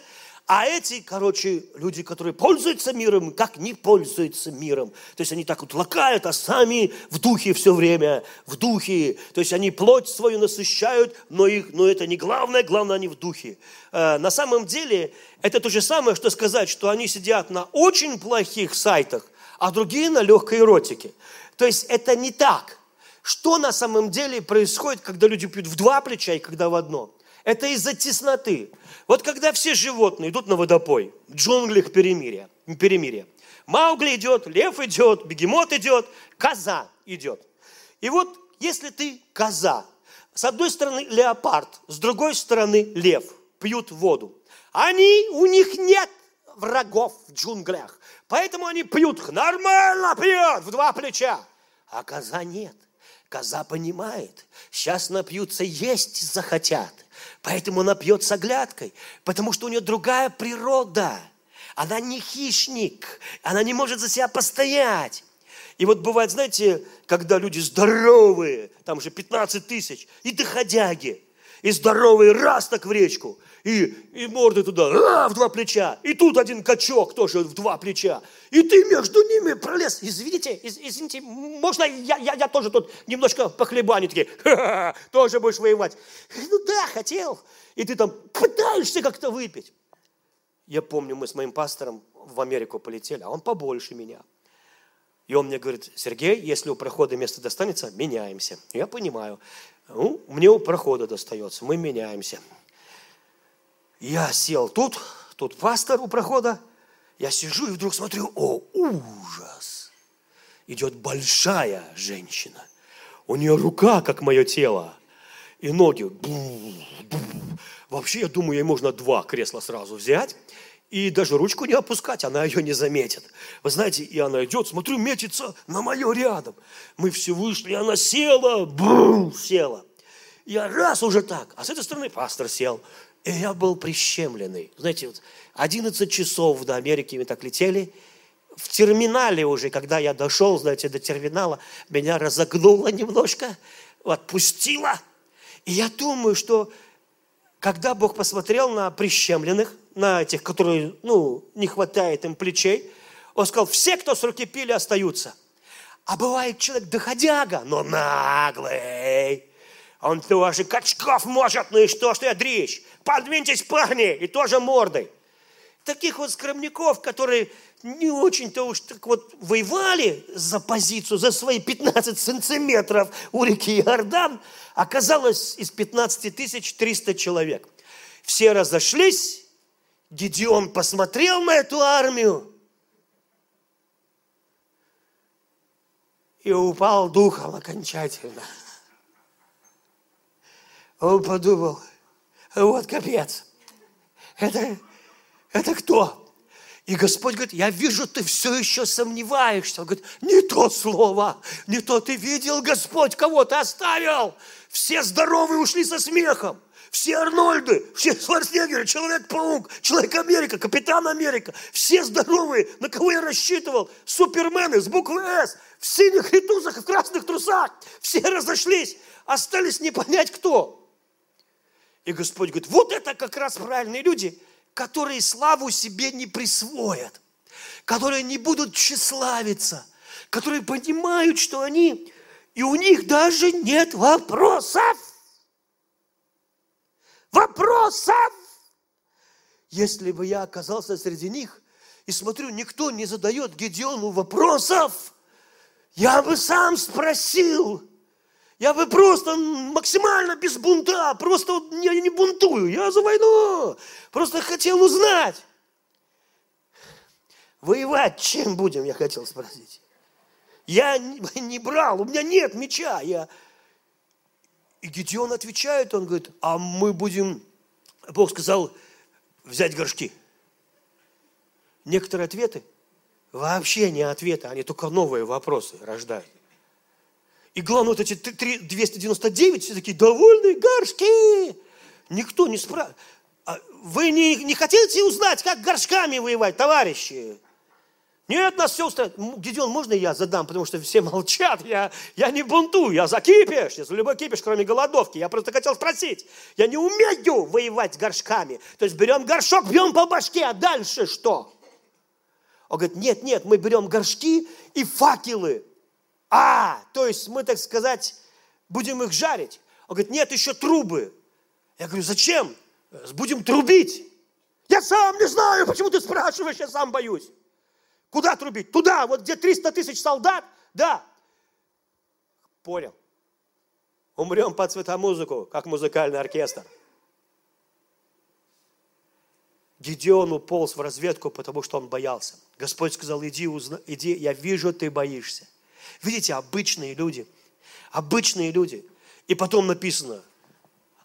А эти, короче, люди, которые пользуются миром, как не пользуются миром. То есть они так вот лакают, а сами в духе все время, в духе. То есть они плоть свою насыщают, но, их, но это не главное, главное они в духе. Э, на самом деле это то же самое, что сказать, что они сидят на очень плохих сайтах, а другие на легкой эротике. То есть это не так. Что на самом деле происходит, когда люди пьют в два плеча и когда в одно? Это из-за тесноты. Вот когда все животные идут на водопой, в джунглях перемирия, перемирия. Маугли идет, лев идет, бегемот идет, коза идет. И вот если ты коза, С одной стороны леопард, с другой стороны лев пьют воду. Они, у них нет врагов в джунглях, поэтому они пьют, нормально пьют, в два плеча. А коза нет. Коза понимает, сейчас напьются, есть захотят. Поэтому она пьет с оглядкой, потому что у нее другая природа. Она не хищник, она не может за себя постоять. И вот бывает, знаете, когда люди здоровые, там же 15 тысяч, и доходяги, и здоровые раз так в речку, и, и морды туда, а, в два плеча, и тут один качок тоже в два плеча, и ты между ними пролез. Извините, из, извините, можно я, я, я тоже тут немножко похлебаню, такие, ха-ха, тоже будешь воевать. Ну да, хотел. И ты там пытаешься как-то выпить. Я помню, мы с моим пастором в Америку полетели, а он побольше меня. И он мне говорит, Сергей, если у прохода место достанется, меняемся. Я понимаю. Ну, мне у прохода достается, мы меняемся. Я сел тут, тут пастор у прохода. Я сижу и вдруг смотрю, о, ужас. Идет большая женщина. У нее рука, как мое тело, и ноги. Вообще, я думаю, ей можно два кресла сразу взять и даже ручку не опускать, она ее не заметит. Вы знаете, и она идет, смотрю, метится на мое рядом. Мы все вышли, и она села, бум, села. Я раз уже так, а с этой стороны пастор сел. И я был прищемленный. Знаете, вот 11 часов до Америки мы так летели. В терминале уже, когда я дошел, знаете, до терминала, меня разогнуло немножко, отпустило. И я думаю, что когда Бог посмотрел на прищемленных, на этих, которые, ну, не хватает им плечей, Он сказал, все, кто с руки пили, остаются. А бывает человек доходяга, но наглый. Он тоже качков может, ну и что, что я дрищ? Подвиньтесь, парни, и тоже мордой. Таких вот скромников, которые не очень-то уж так вот воевали за позицию, за свои 15 сантиметров у реки Иордан, оказалось из 15 тысяч 300 человек. Все разошлись, Гедеон посмотрел на эту армию и упал духом окончательно. Он подумал, вот капец, это, это кто? И Господь говорит, я вижу, ты все еще сомневаешься. Он говорит, не то слово, не то ты видел, Господь, кого ты оставил. Все здоровые ушли со смехом. Все Арнольды, все Шварценеггеры, Человек-паук, Человек-Америка, Капитан Америка. Все здоровые, на кого я рассчитывал. Супермены с буквы «С», в синих ритузах и в красных трусах. Все разошлись, остались не понять кто. И Господь говорит, вот это как раз правильные люди, которые славу себе не присвоят, которые не будут тщеславиться, которые понимают, что они, и у них даже нет вопросов. Вопросов! Если бы я оказался среди них, и смотрю, никто не задает Гедеону вопросов, я бы сам спросил – я бы просто максимально без бунта, просто я не бунтую, я за войну. Просто хотел узнать. Воевать чем будем, я хотел спросить. Я не брал, у меня нет меча. Я... И Гедеон отвечает, он говорит, а мы будем, Бог сказал, взять горшки. Некоторые ответы вообще не ответы, они только новые вопросы рождают. И главное, вот эти 299, все такие довольные горшки. Никто не спрашивает. Вы не, не хотите узнать, как горшками воевать, товарищи? Нет, нас все устраивает. Гедеон, можно я задам, потому что все молчат. Я, я не бунтую, я за кипиш. Я за любой кипиш, кроме голодовки. Я просто хотел спросить. Я не умею воевать горшками. То есть берем горшок, бьем по башке, а дальше что? Он говорит, нет, нет, мы берем горшки и факелы. А, то есть мы, так сказать, будем их жарить. Он говорит, нет, еще трубы. Я говорю, зачем? Будем трубить. Я сам не знаю, почему ты спрашиваешь, я сам боюсь. Куда трубить? Туда, вот где 300 тысяч солдат? Да. Понял. Умрем под цветомузыку, как музыкальный оркестр. Гедеон уполз в разведку, потому что он боялся. Господь сказал, иди, узна, иди, я вижу, ты боишься. Видите, обычные люди, обычные люди. И потом написано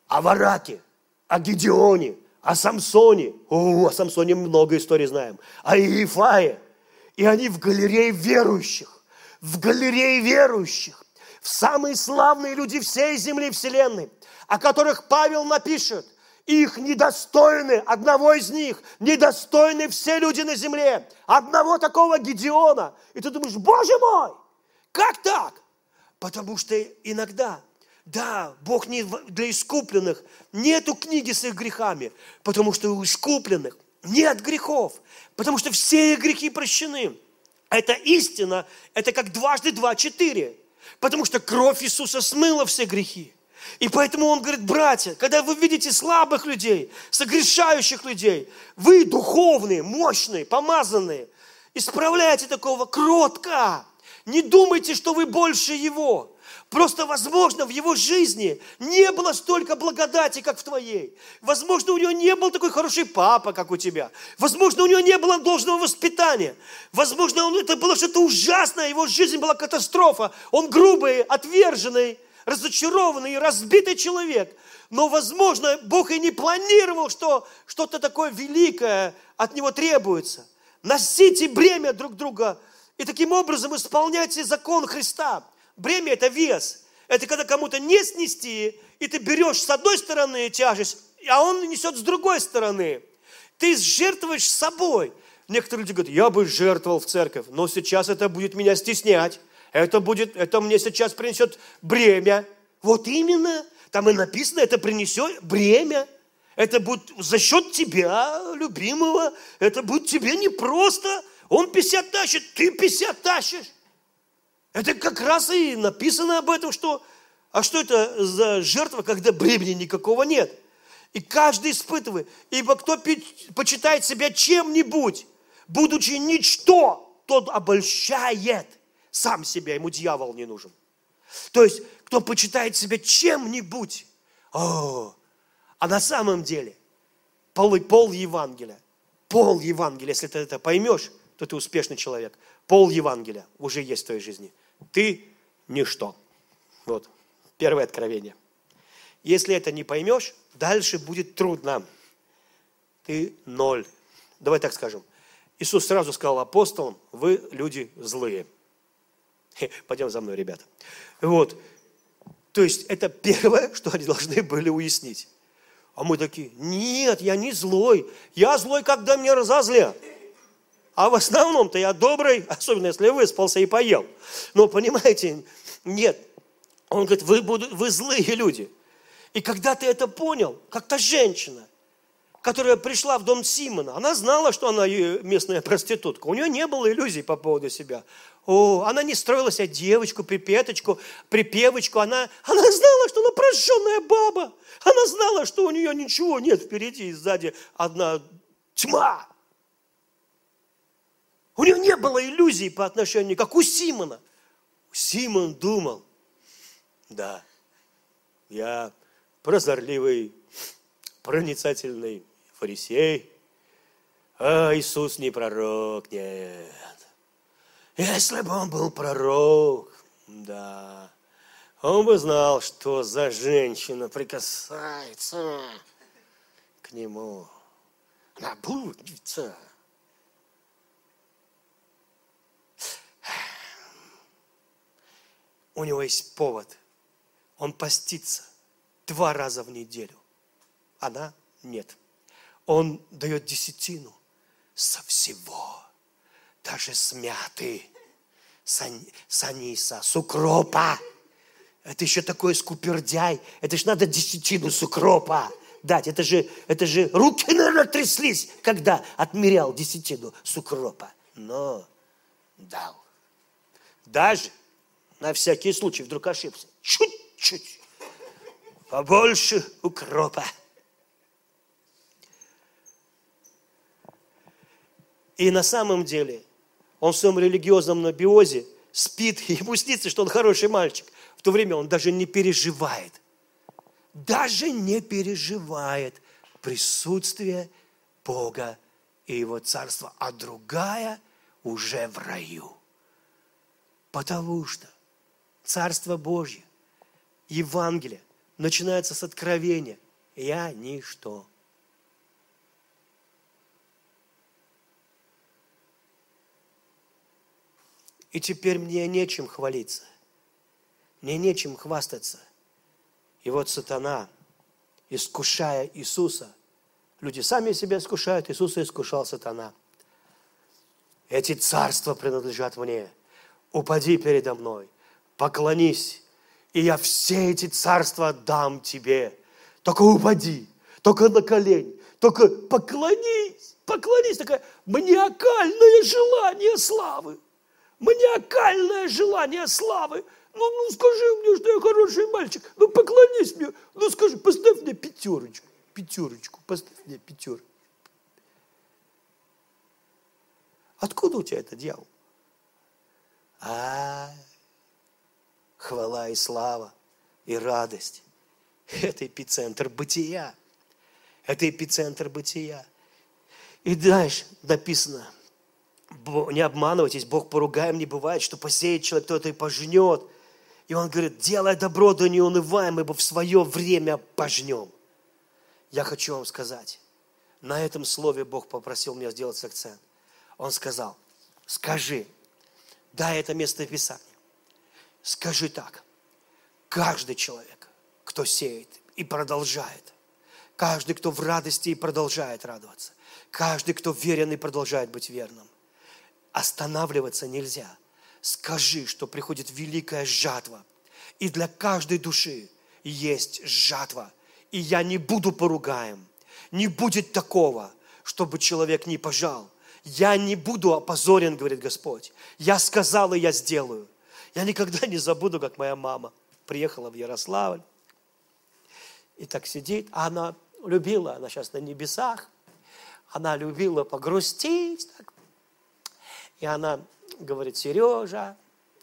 о Вараке, о Гедеоне, о Самсоне. О, о Самсоне много историй знаем. О Иефае. И они в галерее верующих. В галерее верующих. В самые славные люди всей земли вселенной, о которых Павел напишет – их недостойны, одного из них, недостойны все люди на земле, одного такого Гедеона. И ты думаешь, Боже мой, как так? Потому что иногда, да, Бог не для искупленных, нету книги с их грехами, потому что у искупленных нет грехов, потому что все их грехи прощены. Это истина, это как дважды два, четыре. Потому что кровь Иисуса смыла все грехи. И поэтому он говорит, братья, когда вы видите слабых людей, согрешающих людей, вы духовные, мощные, помазанные, исправляйте такого кротко. Не думайте, что вы больше его. Просто, возможно, в его жизни не было столько благодати, как в твоей. Возможно, у него не был такой хороший папа, как у тебя. Возможно, у него не было должного воспитания. Возможно, он, это было что-то ужасное, его жизнь была катастрофа. Он грубый, отверженный, разочарованный разбитый человек. Но, возможно, Бог и не планировал, что что-то такое великое от него требуется. Носите бремя друг друга и таким образом исполняйте закон Христа. Бремя – это вес. Это когда кому-то не снести, и ты берешь с одной стороны тяжесть, а он несет с другой стороны. Ты жертвуешь собой. Некоторые люди говорят, я бы жертвовал в церковь, но сейчас это будет меня стеснять это будет, это мне сейчас принесет бремя. Вот именно, там и написано, это принесет бремя. Это будет за счет тебя, любимого. Это будет тебе не просто. Он 50 тащит, ты 50 тащишь. Это как раз и написано об этом, что а что это за жертва, когда бремени никакого нет? И каждый испытывает. Ибо кто почитает себя чем-нибудь, будучи ничто, тот обольщает сам себя, ему дьявол не нужен. То есть, кто почитает себя чем-нибудь, о, а на самом деле пол, пол Евангелия, пол Евангелия, если ты это поймешь, то ты успешный человек. Пол Евангелия уже есть в твоей жизни. Ты ничто. Вот, первое откровение. Если это не поймешь, дальше будет трудно. Ты ноль. Давай так скажем. Иисус сразу сказал апостолам, вы люди злые. Пойдем за мной, ребята. Вот. То есть это первое, что они должны были уяснить. А мы такие, нет, я не злой. Я злой, когда меня разозлят. А в основном-то я добрый, особенно если выспался и поел. Но понимаете, нет. Он говорит, вы, буду, вы злые люди. И когда ты это понял, как то женщина, которая пришла в дом Симона, она знала, что она местная проститутка. У нее не было иллюзий по поводу себя. О, она не строила себе девочку, припеточку, припевочку. Она, она знала, что она прощенная баба. Она знала, что у нее ничего нет впереди и сзади одна тьма. У нее не было иллюзий по отношению, как у Симона. Симон думал, да, я прозорливый, проницательный фарисей, а Иисус не пророк, нет. Если бы он был пророк, да, он бы знал, что за женщина прикасается к нему. Она блудница. У него есть повод. Он постится два раза в неделю. Она нет. Он дает десятину со всего даже с мяты, с, аниса, с укропа. Это еще такой скупердяй. Это же надо десятину с укропа дать. Это же, это же руки, наверное, тряслись, когда отмерял десятину с укропа. Но дал. Даже на всякий случай вдруг ошибся. Чуть-чуть. Побольше укропа. И на самом деле он в своем религиозном набиозе спит, и ему снится, что он хороший мальчик. В то время он даже не переживает, даже не переживает присутствие Бога и Его Царства, а другая уже в раю. Потому что Царство Божье Евангелие начинается с откровения. Я ничто. И теперь мне нечем хвалиться. Мне нечем хвастаться. И вот сатана, искушая Иисуса, люди сами себя искушают, Иисуса искушал сатана. Эти царства принадлежат мне. Упади передо мной, поклонись, и я все эти царства дам тебе. Только упади, только на колени, только поклонись, поклонись. Такое маниакальное желание славы маниакальное желание славы. Ну, ну скажи мне, что я хороший мальчик. Ну поклонись мне. Ну скажи, поставь мне пятерочку. Пятерочку, поставь мне пятерочку. Откуда у тебя это дьявол? А, хвала и слава и радость. Это эпицентр бытия. Это эпицентр бытия. И дальше написано, не обманывайтесь, Бог поругаем не бывает, что посеет человек, кто-то и пожнет. И он говорит, делай добро, да не унываем, ибо в свое время пожнем. Я хочу вам сказать, на этом слове Бог попросил меня сделать акцент. Он сказал, скажи, дай это место Писания. Скажи так, каждый человек, кто сеет и продолжает, каждый, кто в радости и продолжает радоваться, каждый, кто верен и продолжает быть верным, Останавливаться нельзя. Скажи, что приходит великая жатва. И для каждой души есть жатва. И я не буду поругаем. Не будет такого, чтобы человек не пожал. Я не буду опозорен, говорит Господь. Я сказал, и я сделаю. Я никогда не забуду, как моя мама приехала в Ярославль. И так сидит, а она любила, она сейчас на небесах, она любила погрустить, так, и она говорит, Сережа,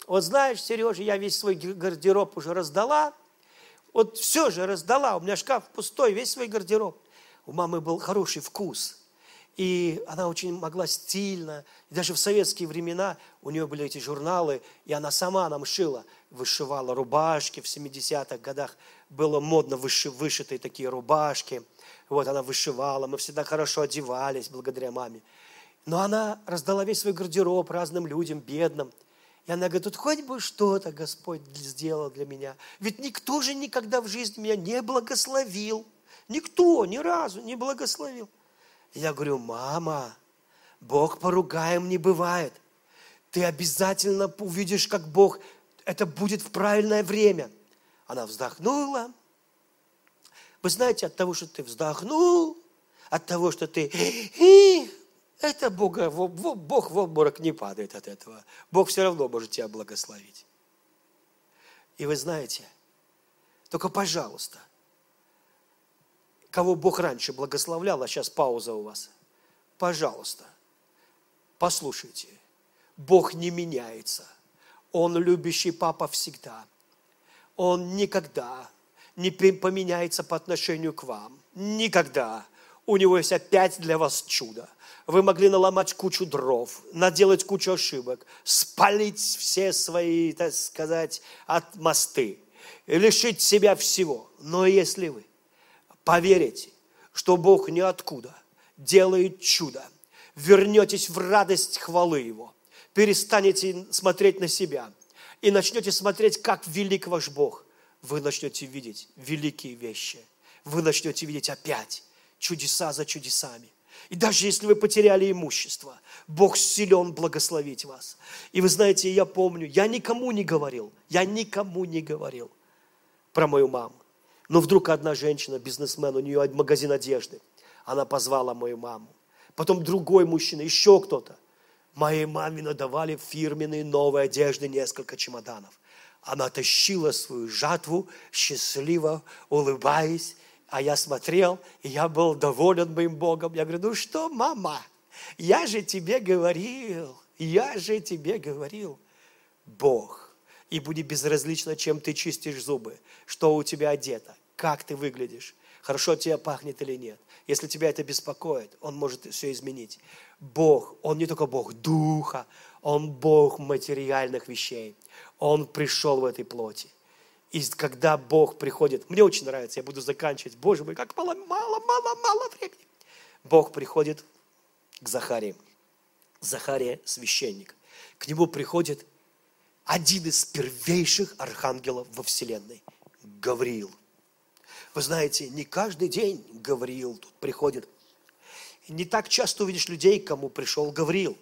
вот знаешь, Сережа, я весь свой гардероб уже раздала. Вот все же раздала, у меня шкаф пустой, весь свой гардероб. У мамы был хороший вкус. И она очень могла стильно, и даже в советские времена у нее были эти журналы, и она сама нам шила, вышивала рубашки в 70-х годах, было модно выши, вышитые такие рубашки. Вот она вышивала, мы всегда хорошо одевались благодаря маме. Но она раздала весь свой гардероб разным людям, бедным. И она говорит, тут хоть бы что-то Господь сделал для меня. Ведь никто же никогда в жизни меня не благословил. Никто ни разу не благословил. Я говорю, мама, Бог поругаем не бывает. Ты обязательно увидишь, как Бог, это будет в правильное время. Она вздохнула. Вы знаете, от того, что ты вздохнул, от того, что ты это Бога, Бог в обморок не падает от этого. Бог все равно может тебя благословить. И вы знаете, только пожалуйста, кого Бог раньше благословлял, а сейчас пауза у вас, пожалуйста, послушайте, Бог не меняется. Он любящий папа всегда. Он никогда не поменяется по отношению к вам. Никогда. У него есть опять для вас чудо. Вы могли наломать кучу дров, наделать кучу ошибок, спалить все свои, так сказать, от мосты, лишить себя всего. Но если вы поверите, что Бог ниоткуда делает чудо, вернетесь в радость хвалы Его, перестанете смотреть на себя и начнете смотреть, как велик ваш Бог, вы начнете видеть великие вещи. Вы начнете видеть опять чудеса за чудесами. И даже если вы потеряли имущество, Бог силен благословить вас. И вы знаете, я помню, я никому не говорил, я никому не говорил про мою маму. Но вдруг одна женщина, бизнесмен, у нее магазин одежды, она позвала мою маму. Потом другой мужчина, еще кто-то. Моей маме надавали фирменные новые одежды, несколько чемоданов. Она тащила свою жатву, счастливо улыбаясь, а я смотрел, и я был доволен моим Богом. Я говорю, ну что, мама, я же тебе говорил, я же тебе говорил, Бог. И будет безразлично, чем ты чистишь зубы, что у тебя одето, как ты выглядишь, хорошо тебя пахнет или нет. Если тебя это беспокоит, Он может все изменить. Бог, Он не только Бог Духа, Он Бог материальных вещей. Он пришел в этой плоти. И когда Бог приходит, мне очень нравится, я буду заканчивать, Боже мой, как мало, мало, мало, мало времени. Бог приходит к Захарии. Захария священник. К нему приходит один из первейших архангелов во Вселенной, Гавриил. Вы знаете, не каждый день Гавриил тут приходит. Не так часто увидишь людей, кому пришел Гавриил.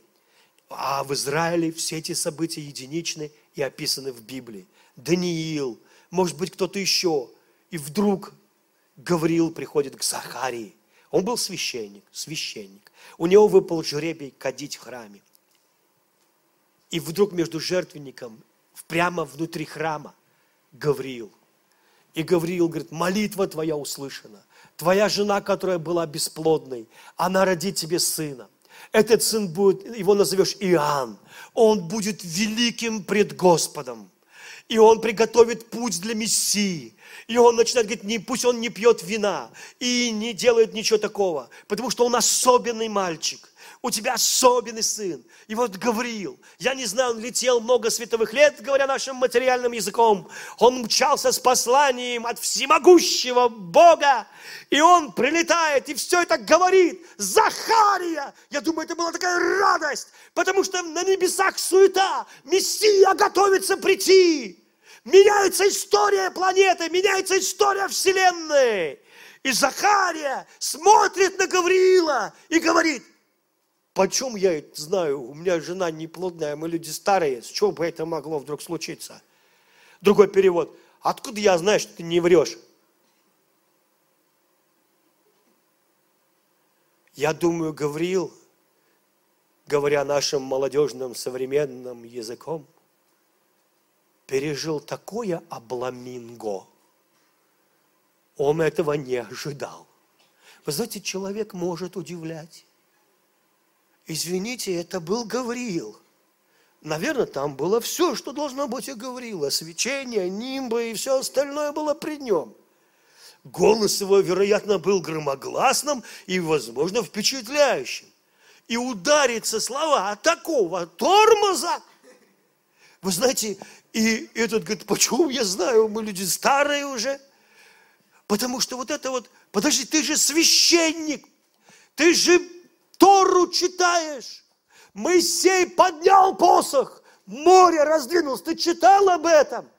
А в Израиле все эти события единичны и описаны в Библии. Даниил, может быть, кто-то еще. И вдруг Гавриил приходит к Захарии. Он был священник, священник. У него выпал жребий кадить в храме. И вдруг между жертвенником, прямо внутри храма, Гавриил. И Гавриил говорит, молитва твоя услышана. Твоя жена, которая была бесплодной, она родит тебе сына. Этот сын будет, его назовешь Иоанн. Он будет великим пред Господом. И он приготовит путь для Мессии. И он начинает говорить, не, пусть он не пьет вина и не делает ничего такого, потому что он особенный мальчик у тебя особенный сын. И вот Гавриил, я не знаю, он летел много световых лет, говоря нашим материальным языком. Он мчался с посланием от всемогущего Бога. И он прилетает и все это говорит. Захария! Я думаю, это была такая радость, потому что на небесах суета. Мессия готовится прийти. Меняется история планеты, меняется история Вселенной. И Захария смотрит на Гавриила и говорит, Почем я знаю? У меня жена неплодная, мы люди старые. С чего бы это могло вдруг случиться? Другой перевод. Откуда я знаю, что ты не врешь? Я думаю, Гавриил, говоря нашим молодежным современным языком, пережил такое обламинго. Он этого не ожидал. Вы знаете, человек может удивлять. Извините, это был Гавриил. Наверное, там было все, что должно быть у Гавриила. Свечение, нимбы и все остальное было при нем. Голос его, вероятно, был громогласным и, возможно, впечатляющим. И удариться слова от такого тормоза. Вы знаете, и этот говорит, почему я знаю, мы люди старые уже. Потому что вот это вот, подожди, ты же священник, ты же Тору читаешь. Моисей поднял посох, море раздвинулось. Ты читал об этом?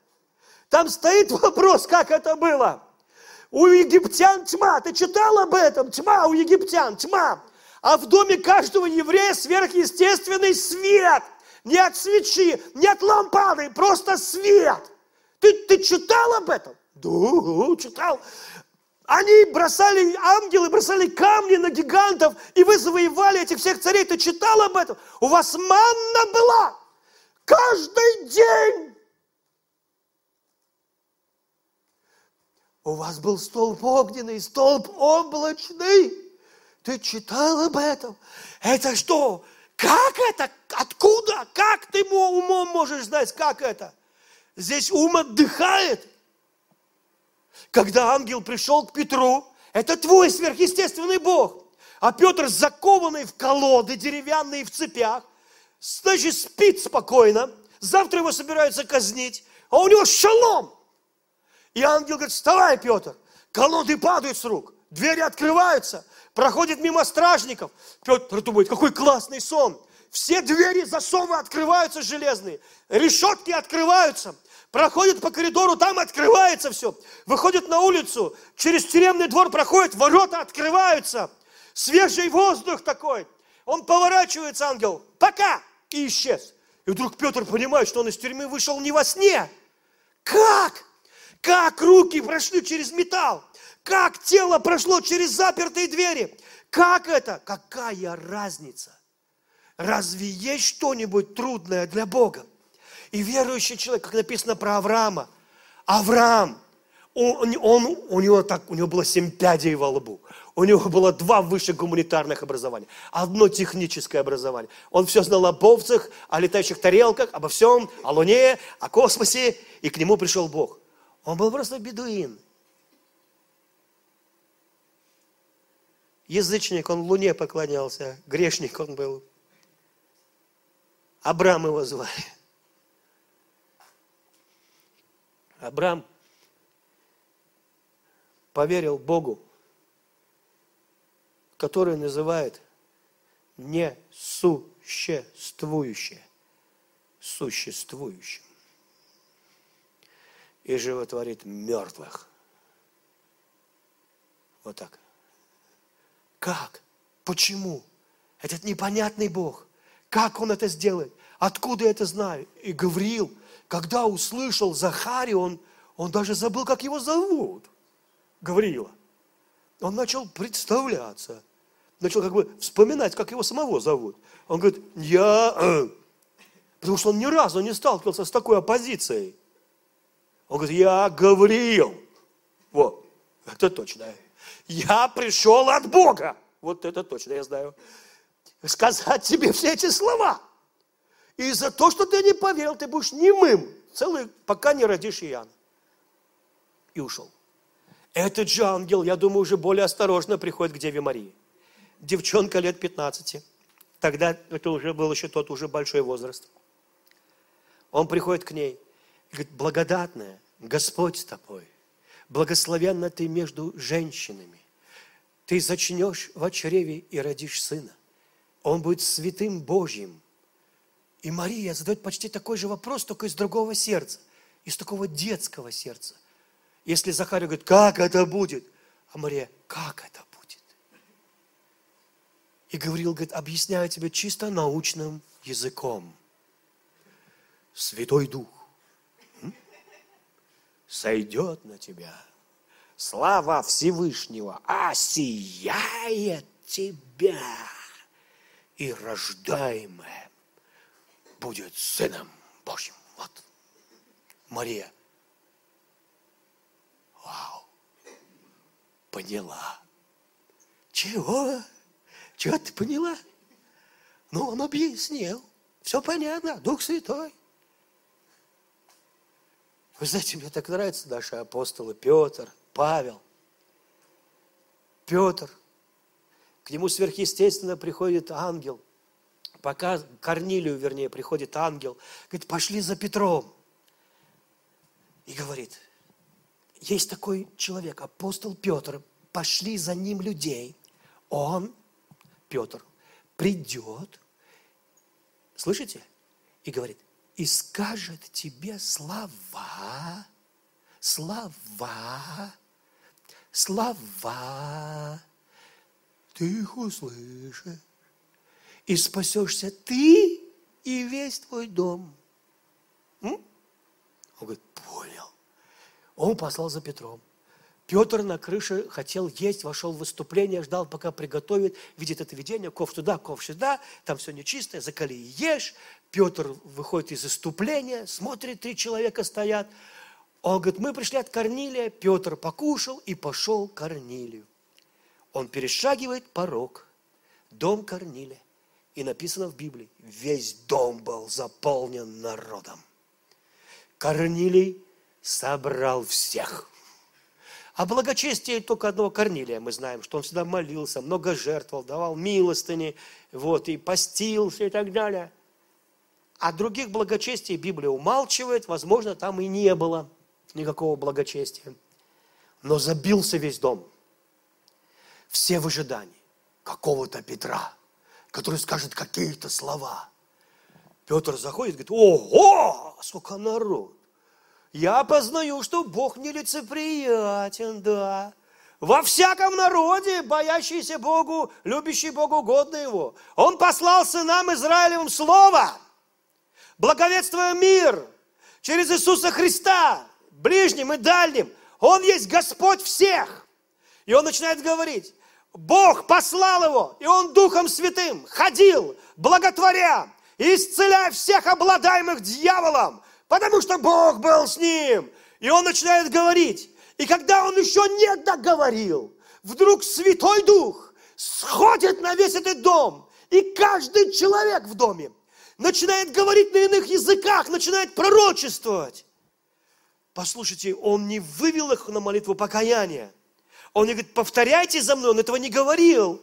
Там стоит вопрос, как это было. У египтян тьма. Ты читал об этом? Тьма у египтян, тьма. А в доме каждого еврея сверхъестественный свет. Не от свечи, не от лампады, просто свет. Ты, ты читал об этом? Да, читал. Они бросали, ангелы бросали камни на гигантов, и вы завоевали этих всех царей. Ты читал об этом? У вас манна была каждый день. У вас был столб огненный, столб облачный. Ты читал об этом? Это что? Как это? Откуда? Как ты умом можешь знать, как это? Здесь ум отдыхает – когда ангел пришел к Петру, это твой сверхъестественный Бог. А Петр, закованный в колоды деревянные в цепях, значит, спит спокойно. Завтра его собираются казнить, а у него шалом. И ангел говорит, вставай, Петр. Колоды падают с рук, двери открываются, проходит мимо стражников. Петр думает, какой классный сон. Все двери, засовы открываются железные, решетки открываются проходит по коридору, там открывается все. Выходит на улицу, через тюремный двор проходит, ворота открываются. Свежий воздух такой. Он поворачивается, ангел, пока, и исчез. И вдруг Петр понимает, что он из тюрьмы вышел не во сне. Как? Как руки прошли через металл? Как тело прошло через запертые двери? Как это? Какая разница? Разве есть что-нибудь трудное для Бога? И верующий человек, как написано про Авраама, Авраам, он, он, у, него так, у него было семь пядей во лбу. У него было два высших гуманитарных образования, одно техническое образование. Он все знал об овцах, о летающих тарелках, обо всем, о Луне, о космосе, и к нему пришел Бог. Он был просто бедуин. Язычник, он Луне поклонялся, грешник он был. Абрам его звали. Абрам поверил Богу, который называет несуществующее существующим и животворит мертвых. Вот так. Как? Почему? Этот непонятный Бог. Как Он это сделает? Откуда я это знаю? И Гавриил, когда услышал Захарию, он, он даже забыл, как его зовут. Гавриила. Он начал представляться. Начал как бы вспоминать, как его самого зовут. Он говорит, я... Э, потому что он ни разу не сталкивался с такой оппозицией. Он говорит, я Гавриил. Вот, это точно. Я пришел от Бога. Вот это точно, я знаю. Сказать тебе все эти слова. И за то, что ты не поверил, ты будешь немым, целый, пока не родишь Иоанна. И ушел. Этот же ангел, я думаю, уже более осторожно приходит к Деве Марии. Девчонка лет 15. Тогда это уже был еще тот уже большой возраст. Он приходит к ней и говорит, благодатная, Господь с тобой, благословенна ты между женщинами. Ты зачнешь в чреве и родишь сына. Он будет святым Божьим. И Мария задает почти такой же вопрос, только из другого сердца, из такого детского сердца. Если Захарий говорит, как это будет? А Мария, как это будет? И Гавриил говорит, объясняю тебе чисто научным языком. Святой Дух сойдет на тебя. Слава Всевышнего осияет тебя, и рождаемое будет Сыном Божьим. Вот. Мария – Вау! Поняла. Чего? Чего ты поняла? Ну, он объяснил. Все понятно. Дух Святой. Вы знаете, мне так нравятся наши апостолы Петр, Павел. Петр. К нему сверхъестественно приходит ангел. Пока Корнилию, вернее, приходит ангел. Говорит, пошли за Петром. И говорит, есть такой человек, апостол Петр, пошли за ним людей. Он, Петр, придет, слышите, и говорит, и скажет тебе слова, слова, слова, ты их услышишь, и спасешься ты и весь твой дом. М? Он говорит, понял. Он послал за Петром. Петр на крыше хотел есть, вошел в выступление, ждал, пока приготовит, видит это видение, ковш туда, ковш сюда, там все нечистое, закали и ешь. Петр выходит из выступления, смотрит, три человека стоят. Он говорит, мы пришли от Корнилия. Петр покушал и пошел к Корнилию. Он перешагивает порог, дом Корнилия. И написано в Библии, весь дом был заполнен народом. Корнилий собрал всех. А благочестие только одного Корнилия мы знаем, что он всегда молился, много жертвовал, давал милостыни, вот, и постился и так далее. А других благочестий Библия умалчивает, возможно, там и не было никакого благочестия. Но забился весь дом. Все в ожидании какого-то Петра, который скажет какие-то слова. Петр заходит и говорит, ого, сколько народ я познаю, что Бог нелицеприятен, да. Во всяком народе, боящийся Богу, любящий Богу, угодно Его. Он послал сынам Израилевым Слово, благовествуя мир через Иисуса Христа, ближним и дальним. Он есть Господь всех. И он начинает говорить, Бог послал его, и он Духом Святым ходил, благотворя, исцеляя всех обладаемых дьяволом, потому что Бог был с ним. И он начинает говорить. И когда он еще не договорил, вдруг Святой Дух сходит на весь этот дом. И каждый человек в доме начинает говорить на иных языках, начинает пророчествовать. Послушайте, он не вывел их на молитву покаяния. Он говорит, повторяйте за мной, он этого не говорил.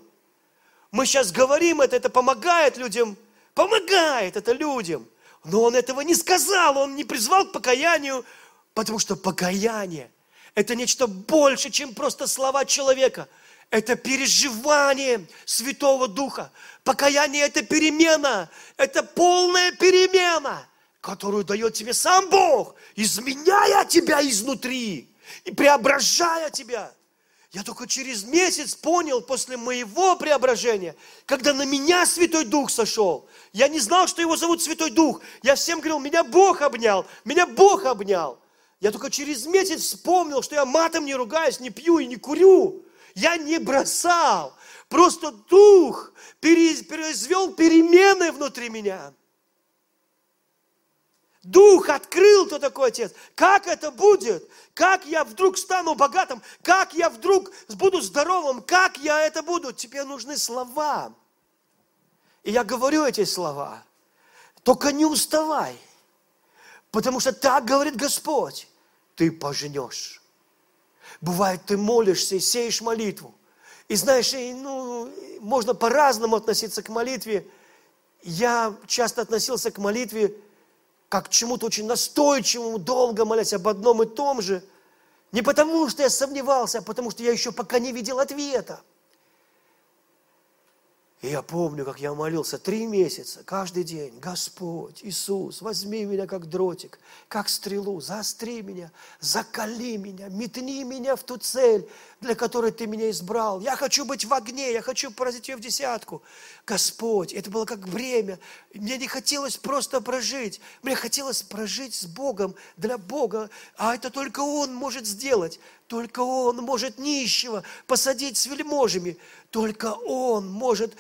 Мы сейчас говорим это, это помогает людям, помогает это людям. Но он этого не сказал, он не призвал к покаянию, потому что покаяние Это нечто больше, чем просто слова человека. Это переживание Святого Духа. Покаяние – это перемена. Это полная перемена, которую дает тебе сам Бог, изменяя тебя изнутри и преображая тебя. Я только через месяц понял после моего преображения, когда на меня Святой Дух сошел. Я не знал, что его зовут Святой Дух. Я всем говорил, меня Бог обнял, меня Бог обнял. Я только через месяц вспомнил, что я матом не ругаюсь, не пью и не курю. Я не бросал. Просто Дух произвел перемены внутри меня. Дух открыл, кто такой Отец. Как это будет? Как я вдруг стану богатым? Как я вдруг буду здоровым? Как я это буду? Тебе нужны слова. И я говорю эти слова. Только не уставай. Потому что так говорит Господь. Ты поженешь. Бывает, ты молишься и сеешь молитву. И знаешь, ну, можно по-разному относиться к молитве. Я часто относился к молитве как чему-то очень настойчивому, долго молясь об одном и том же. Не потому, что я сомневался, а потому, что я еще пока не видел ответа. И я помню, как я молился три месяца, каждый день. Господь, Иисус, возьми меня как дротик, как стрелу, заостри меня, закали меня, метни меня в ту цель, для которой Ты меня избрал. Я хочу быть в огне, я хочу поразить ее в десятку. Господь, это было как бремя. Мне не хотелось просто прожить. Мне хотелось прожить с Богом, для Бога. А это только Он может сделать. Только Он может нищего посадить с вельможами. Только Он может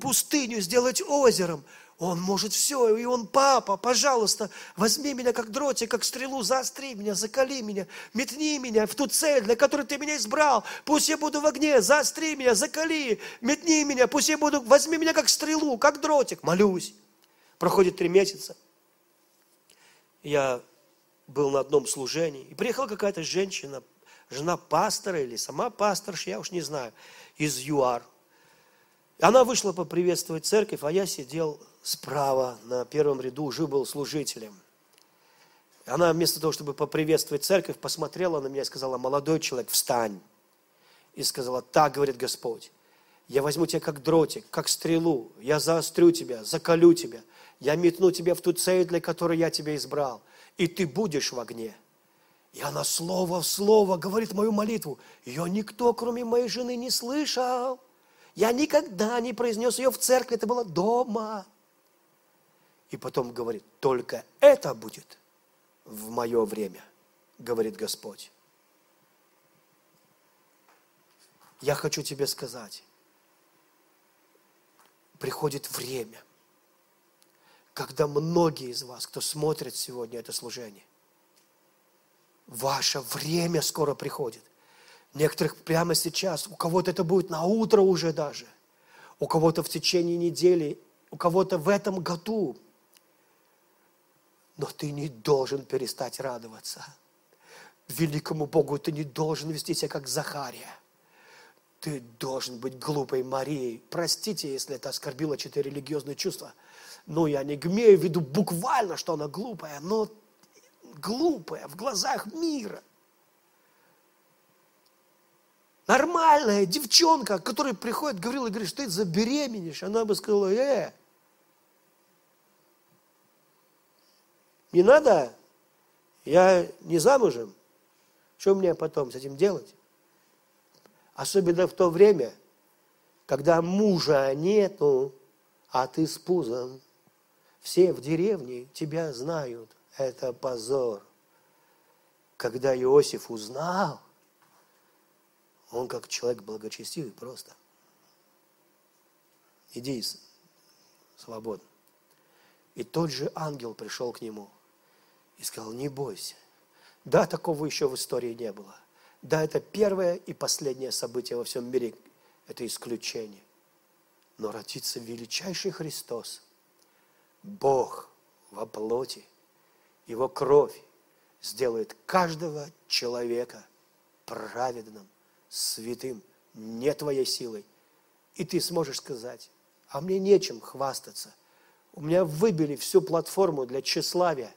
пустыню сделать озером. Он может все, и Он папа, пожалуйста, возьми меня как дротик, как стрелу, заостри меня, закали меня, метни меня в ту цель, для которой Ты меня избрал. Пусть я буду в огне, заостри меня, закали, метни меня, пусть я буду, возьми меня как стрелу, как дротик. Молюсь. Проходит три месяца. Я был на одном служении, и приехала какая-то женщина, жена пастора или сама пасторша, я уж не знаю, из ЮАР. Она вышла поприветствовать церковь, а я сидел справа на первом ряду, уже был служителем. Она вместо того, чтобы поприветствовать церковь, посмотрела на меня и сказала, молодой человек, встань. И сказала, так говорит Господь, я возьму тебя как дротик, как стрелу, я заострю тебя, закалю тебя, я метну тебя в ту цель, для которой я тебя избрал, и ты будешь в огне. И она слово в слово говорит мою молитву. Ее никто, кроме моей жены, не слышал. Я никогда не произнес ее в церкви, это было дома. И потом говорит, только это будет в мое время, говорит Господь. Я хочу тебе сказать, приходит время, когда многие из вас, кто смотрит сегодня это служение, ваше время скоро приходит. Некоторых прямо сейчас, у кого-то это будет на утро уже даже, у кого-то в течение недели, у кого-то в этом году – но ты не должен перестать радоваться. Великому Богу ты не должен вести себя как Захария. Ты должен быть глупой Марией. Простите, если это оскорбило чьи-то религиозные чувства. Но я не имею в виду буквально, что она глупая, но глупая в глазах мира. Нормальная девчонка, которая приходит, говорила говорит, что ты забеременеешь. Она бы сказала, э, Не надо, я не замужем. Что мне потом с этим делать? Особенно в то время, когда мужа нету, а ты с пузом. Все в деревне тебя знают. Это позор. Когда Иосиф узнал, он как человек благочестивый просто. Иди свободно. И тот же ангел пришел к нему – и сказал, не бойся. Да, такого еще в истории не было. Да, это первое и последнее событие во всем мире. Это исключение. Но родится величайший Христос, Бог во плоти, Его кровь сделает каждого человека праведным, святым, не твоей силой. И ты сможешь сказать, а мне нечем хвастаться. У меня выбили всю платформу для тщеславия.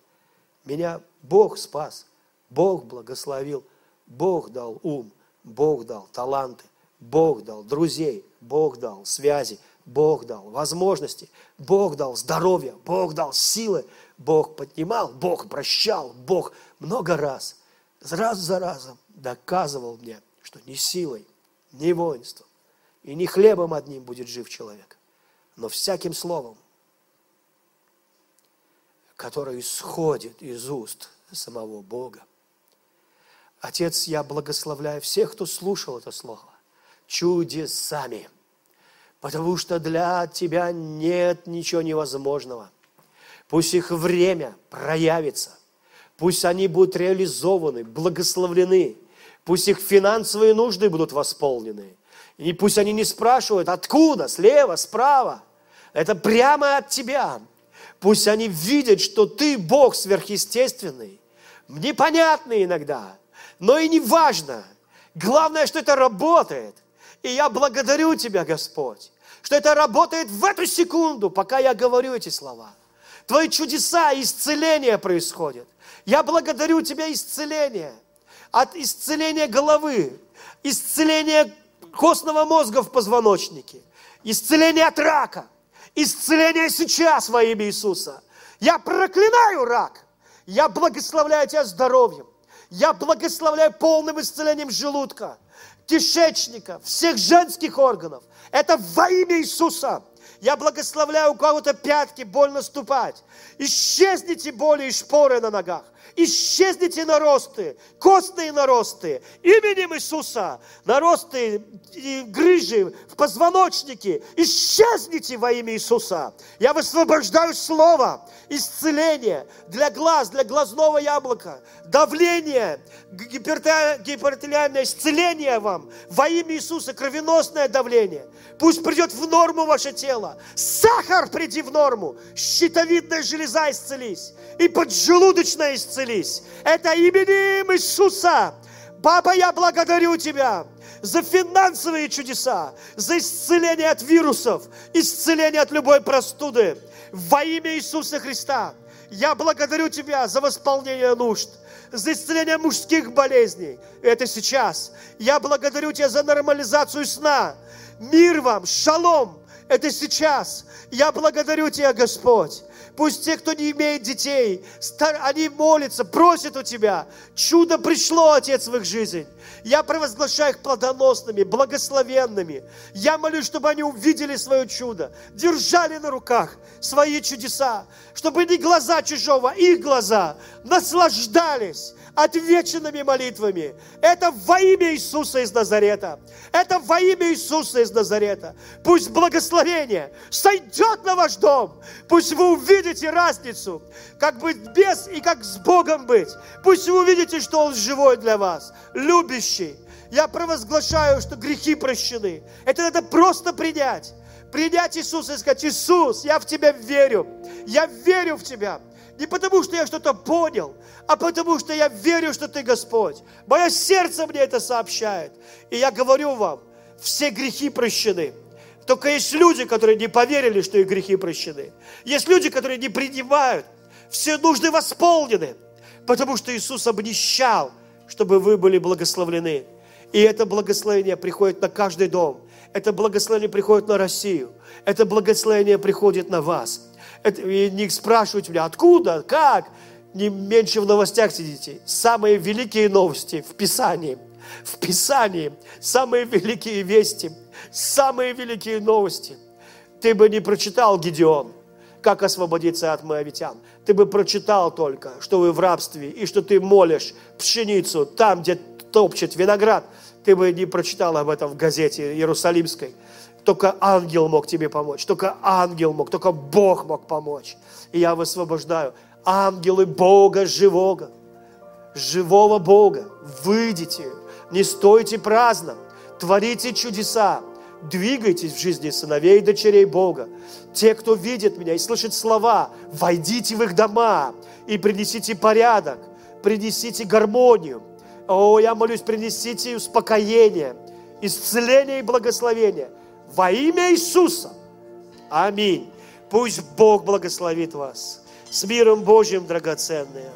Меня Бог спас, Бог благословил. Бог дал ум, Бог дал таланты, Бог дал друзей, Бог дал связи, Бог дал возможности, Бог дал здоровье, Бог дал силы, Бог поднимал, Бог прощал, Бог много раз, раз за разом доказывал мне, что не силой, не воинством и не хлебом одним будет жив человек, но всяким словом, которое исходит из уст самого Бога. Отец, я благословляю всех, кто слушал это слово, чудесами, потому что для Тебя нет ничего невозможного. Пусть их время проявится, пусть они будут реализованы, благословлены, пусть их финансовые нужды будут восполнены, и пусть они не спрашивают, откуда, слева, справа, это прямо от Тебя. Пусть они видят, что Ты Бог сверхъестественный, непонятный иногда, но и не важно. Главное, что это работает. И я благодарю Тебя, Господь, что это работает в эту секунду, пока я говорю эти слова. Твои чудеса исцеления происходят. Я благодарю Тебя исцеление. От исцеления головы, исцеления костного мозга в позвоночнике, исцеление от рака, исцеление сейчас во имя Иисуса. Я проклинаю рак. Я благословляю тебя здоровьем. Я благословляю полным исцелением желудка, кишечника, всех женских органов. Это во имя Иисуса. Я благословляю у кого-то пятки, больно ступать. Исчезните боли и шпоры на ногах. Исчезните наросты, костные наросты, именем Иисуса, наросты грыжи в позвоночнике. Исчезните во имя Иисуса. Я высвобождаю слово, исцеление для глаз, для глазного яблока, давление, гипертелиальное исцеление вам во имя Иисуса, кровеносное давление. Пусть придет в норму ваше тело. Сахар приди в норму. Щитовидная железа исцелись. И поджелудочная исцелись. Это именем Иисуса. Папа, я благодарю Тебя за финансовые чудеса, за исцеление от вирусов, исцеление от любой простуды. Во имя Иисуса Христа я благодарю Тебя за восполнение нужд, за исцеление мужских болезней. Это сейчас. Я благодарю Тебя за нормализацию сна. Мир вам, шалом. Это сейчас. Я благодарю Тебя, Господь. Пусть те, кто не имеет детей, они молятся, просят у Тебя. Чудо пришло, Отец, в их жизнь. Я провозглашаю их плодоносными, благословенными. Я молюсь, чтобы они увидели свое чудо, держали на руках свои чудеса, чтобы не глаза чужого, их глаза наслаждались отвеченными молитвами. Это во имя Иисуса из Назарета. Это во имя Иисуса из Назарета. Пусть благословение сойдет на ваш дом. Пусть вы увидите разницу, как быть без и как с Богом быть. Пусть вы увидите, что Он живой для вас, любящий. Я провозглашаю, что грехи прощены. Это надо просто принять принять Иисуса и сказать, Иисус, я в Тебя верю, я верю в Тебя. Не потому, что я что-то понял, а потому, что я верю, что Ты Господь. Мое сердце мне это сообщает. И я говорю вам, все грехи прощены. Только есть люди, которые не поверили, что их грехи прощены. Есть люди, которые не принимают. Все нужды восполнены, потому что Иисус обнищал, чтобы вы были благословлены. И это благословение приходит на каждый дом. Это благословение приходит на Россию. Это благословение приходит на вас. И не спрашивают меня, откуда, как. Не меньше в новостях сидите. Самые великие новости в Писании. В Писании самые великие вести, самые великие новости. Ты бы не прочитал, Гедеон, как освободиться от моавитян. Ты бы прочитал только, что вы в рабстве, и что ты молишь пшеницу там, где топчет виноград. Ты бы не прочитал об этом в газете Иерусалимской. Только ангел мог тебе помочь, только ангел мог, только Бог мог помочь. И я высвобождаю ангелы Бога живого, живого Бога. Выйдите, не стойте праздно, творите чудеса, двигайтесь в жизни сыновей и дочерей Бога. Те, кто видит меня и слышит слова, войдите в их дома и принесите порядок, принесите гармонию. О, я молюсь, принесите успокоение, исцеление и благословение – во имя Иисуса. Аминь. Пусть Бог благословит вас. С миром Божьим, драгоценные.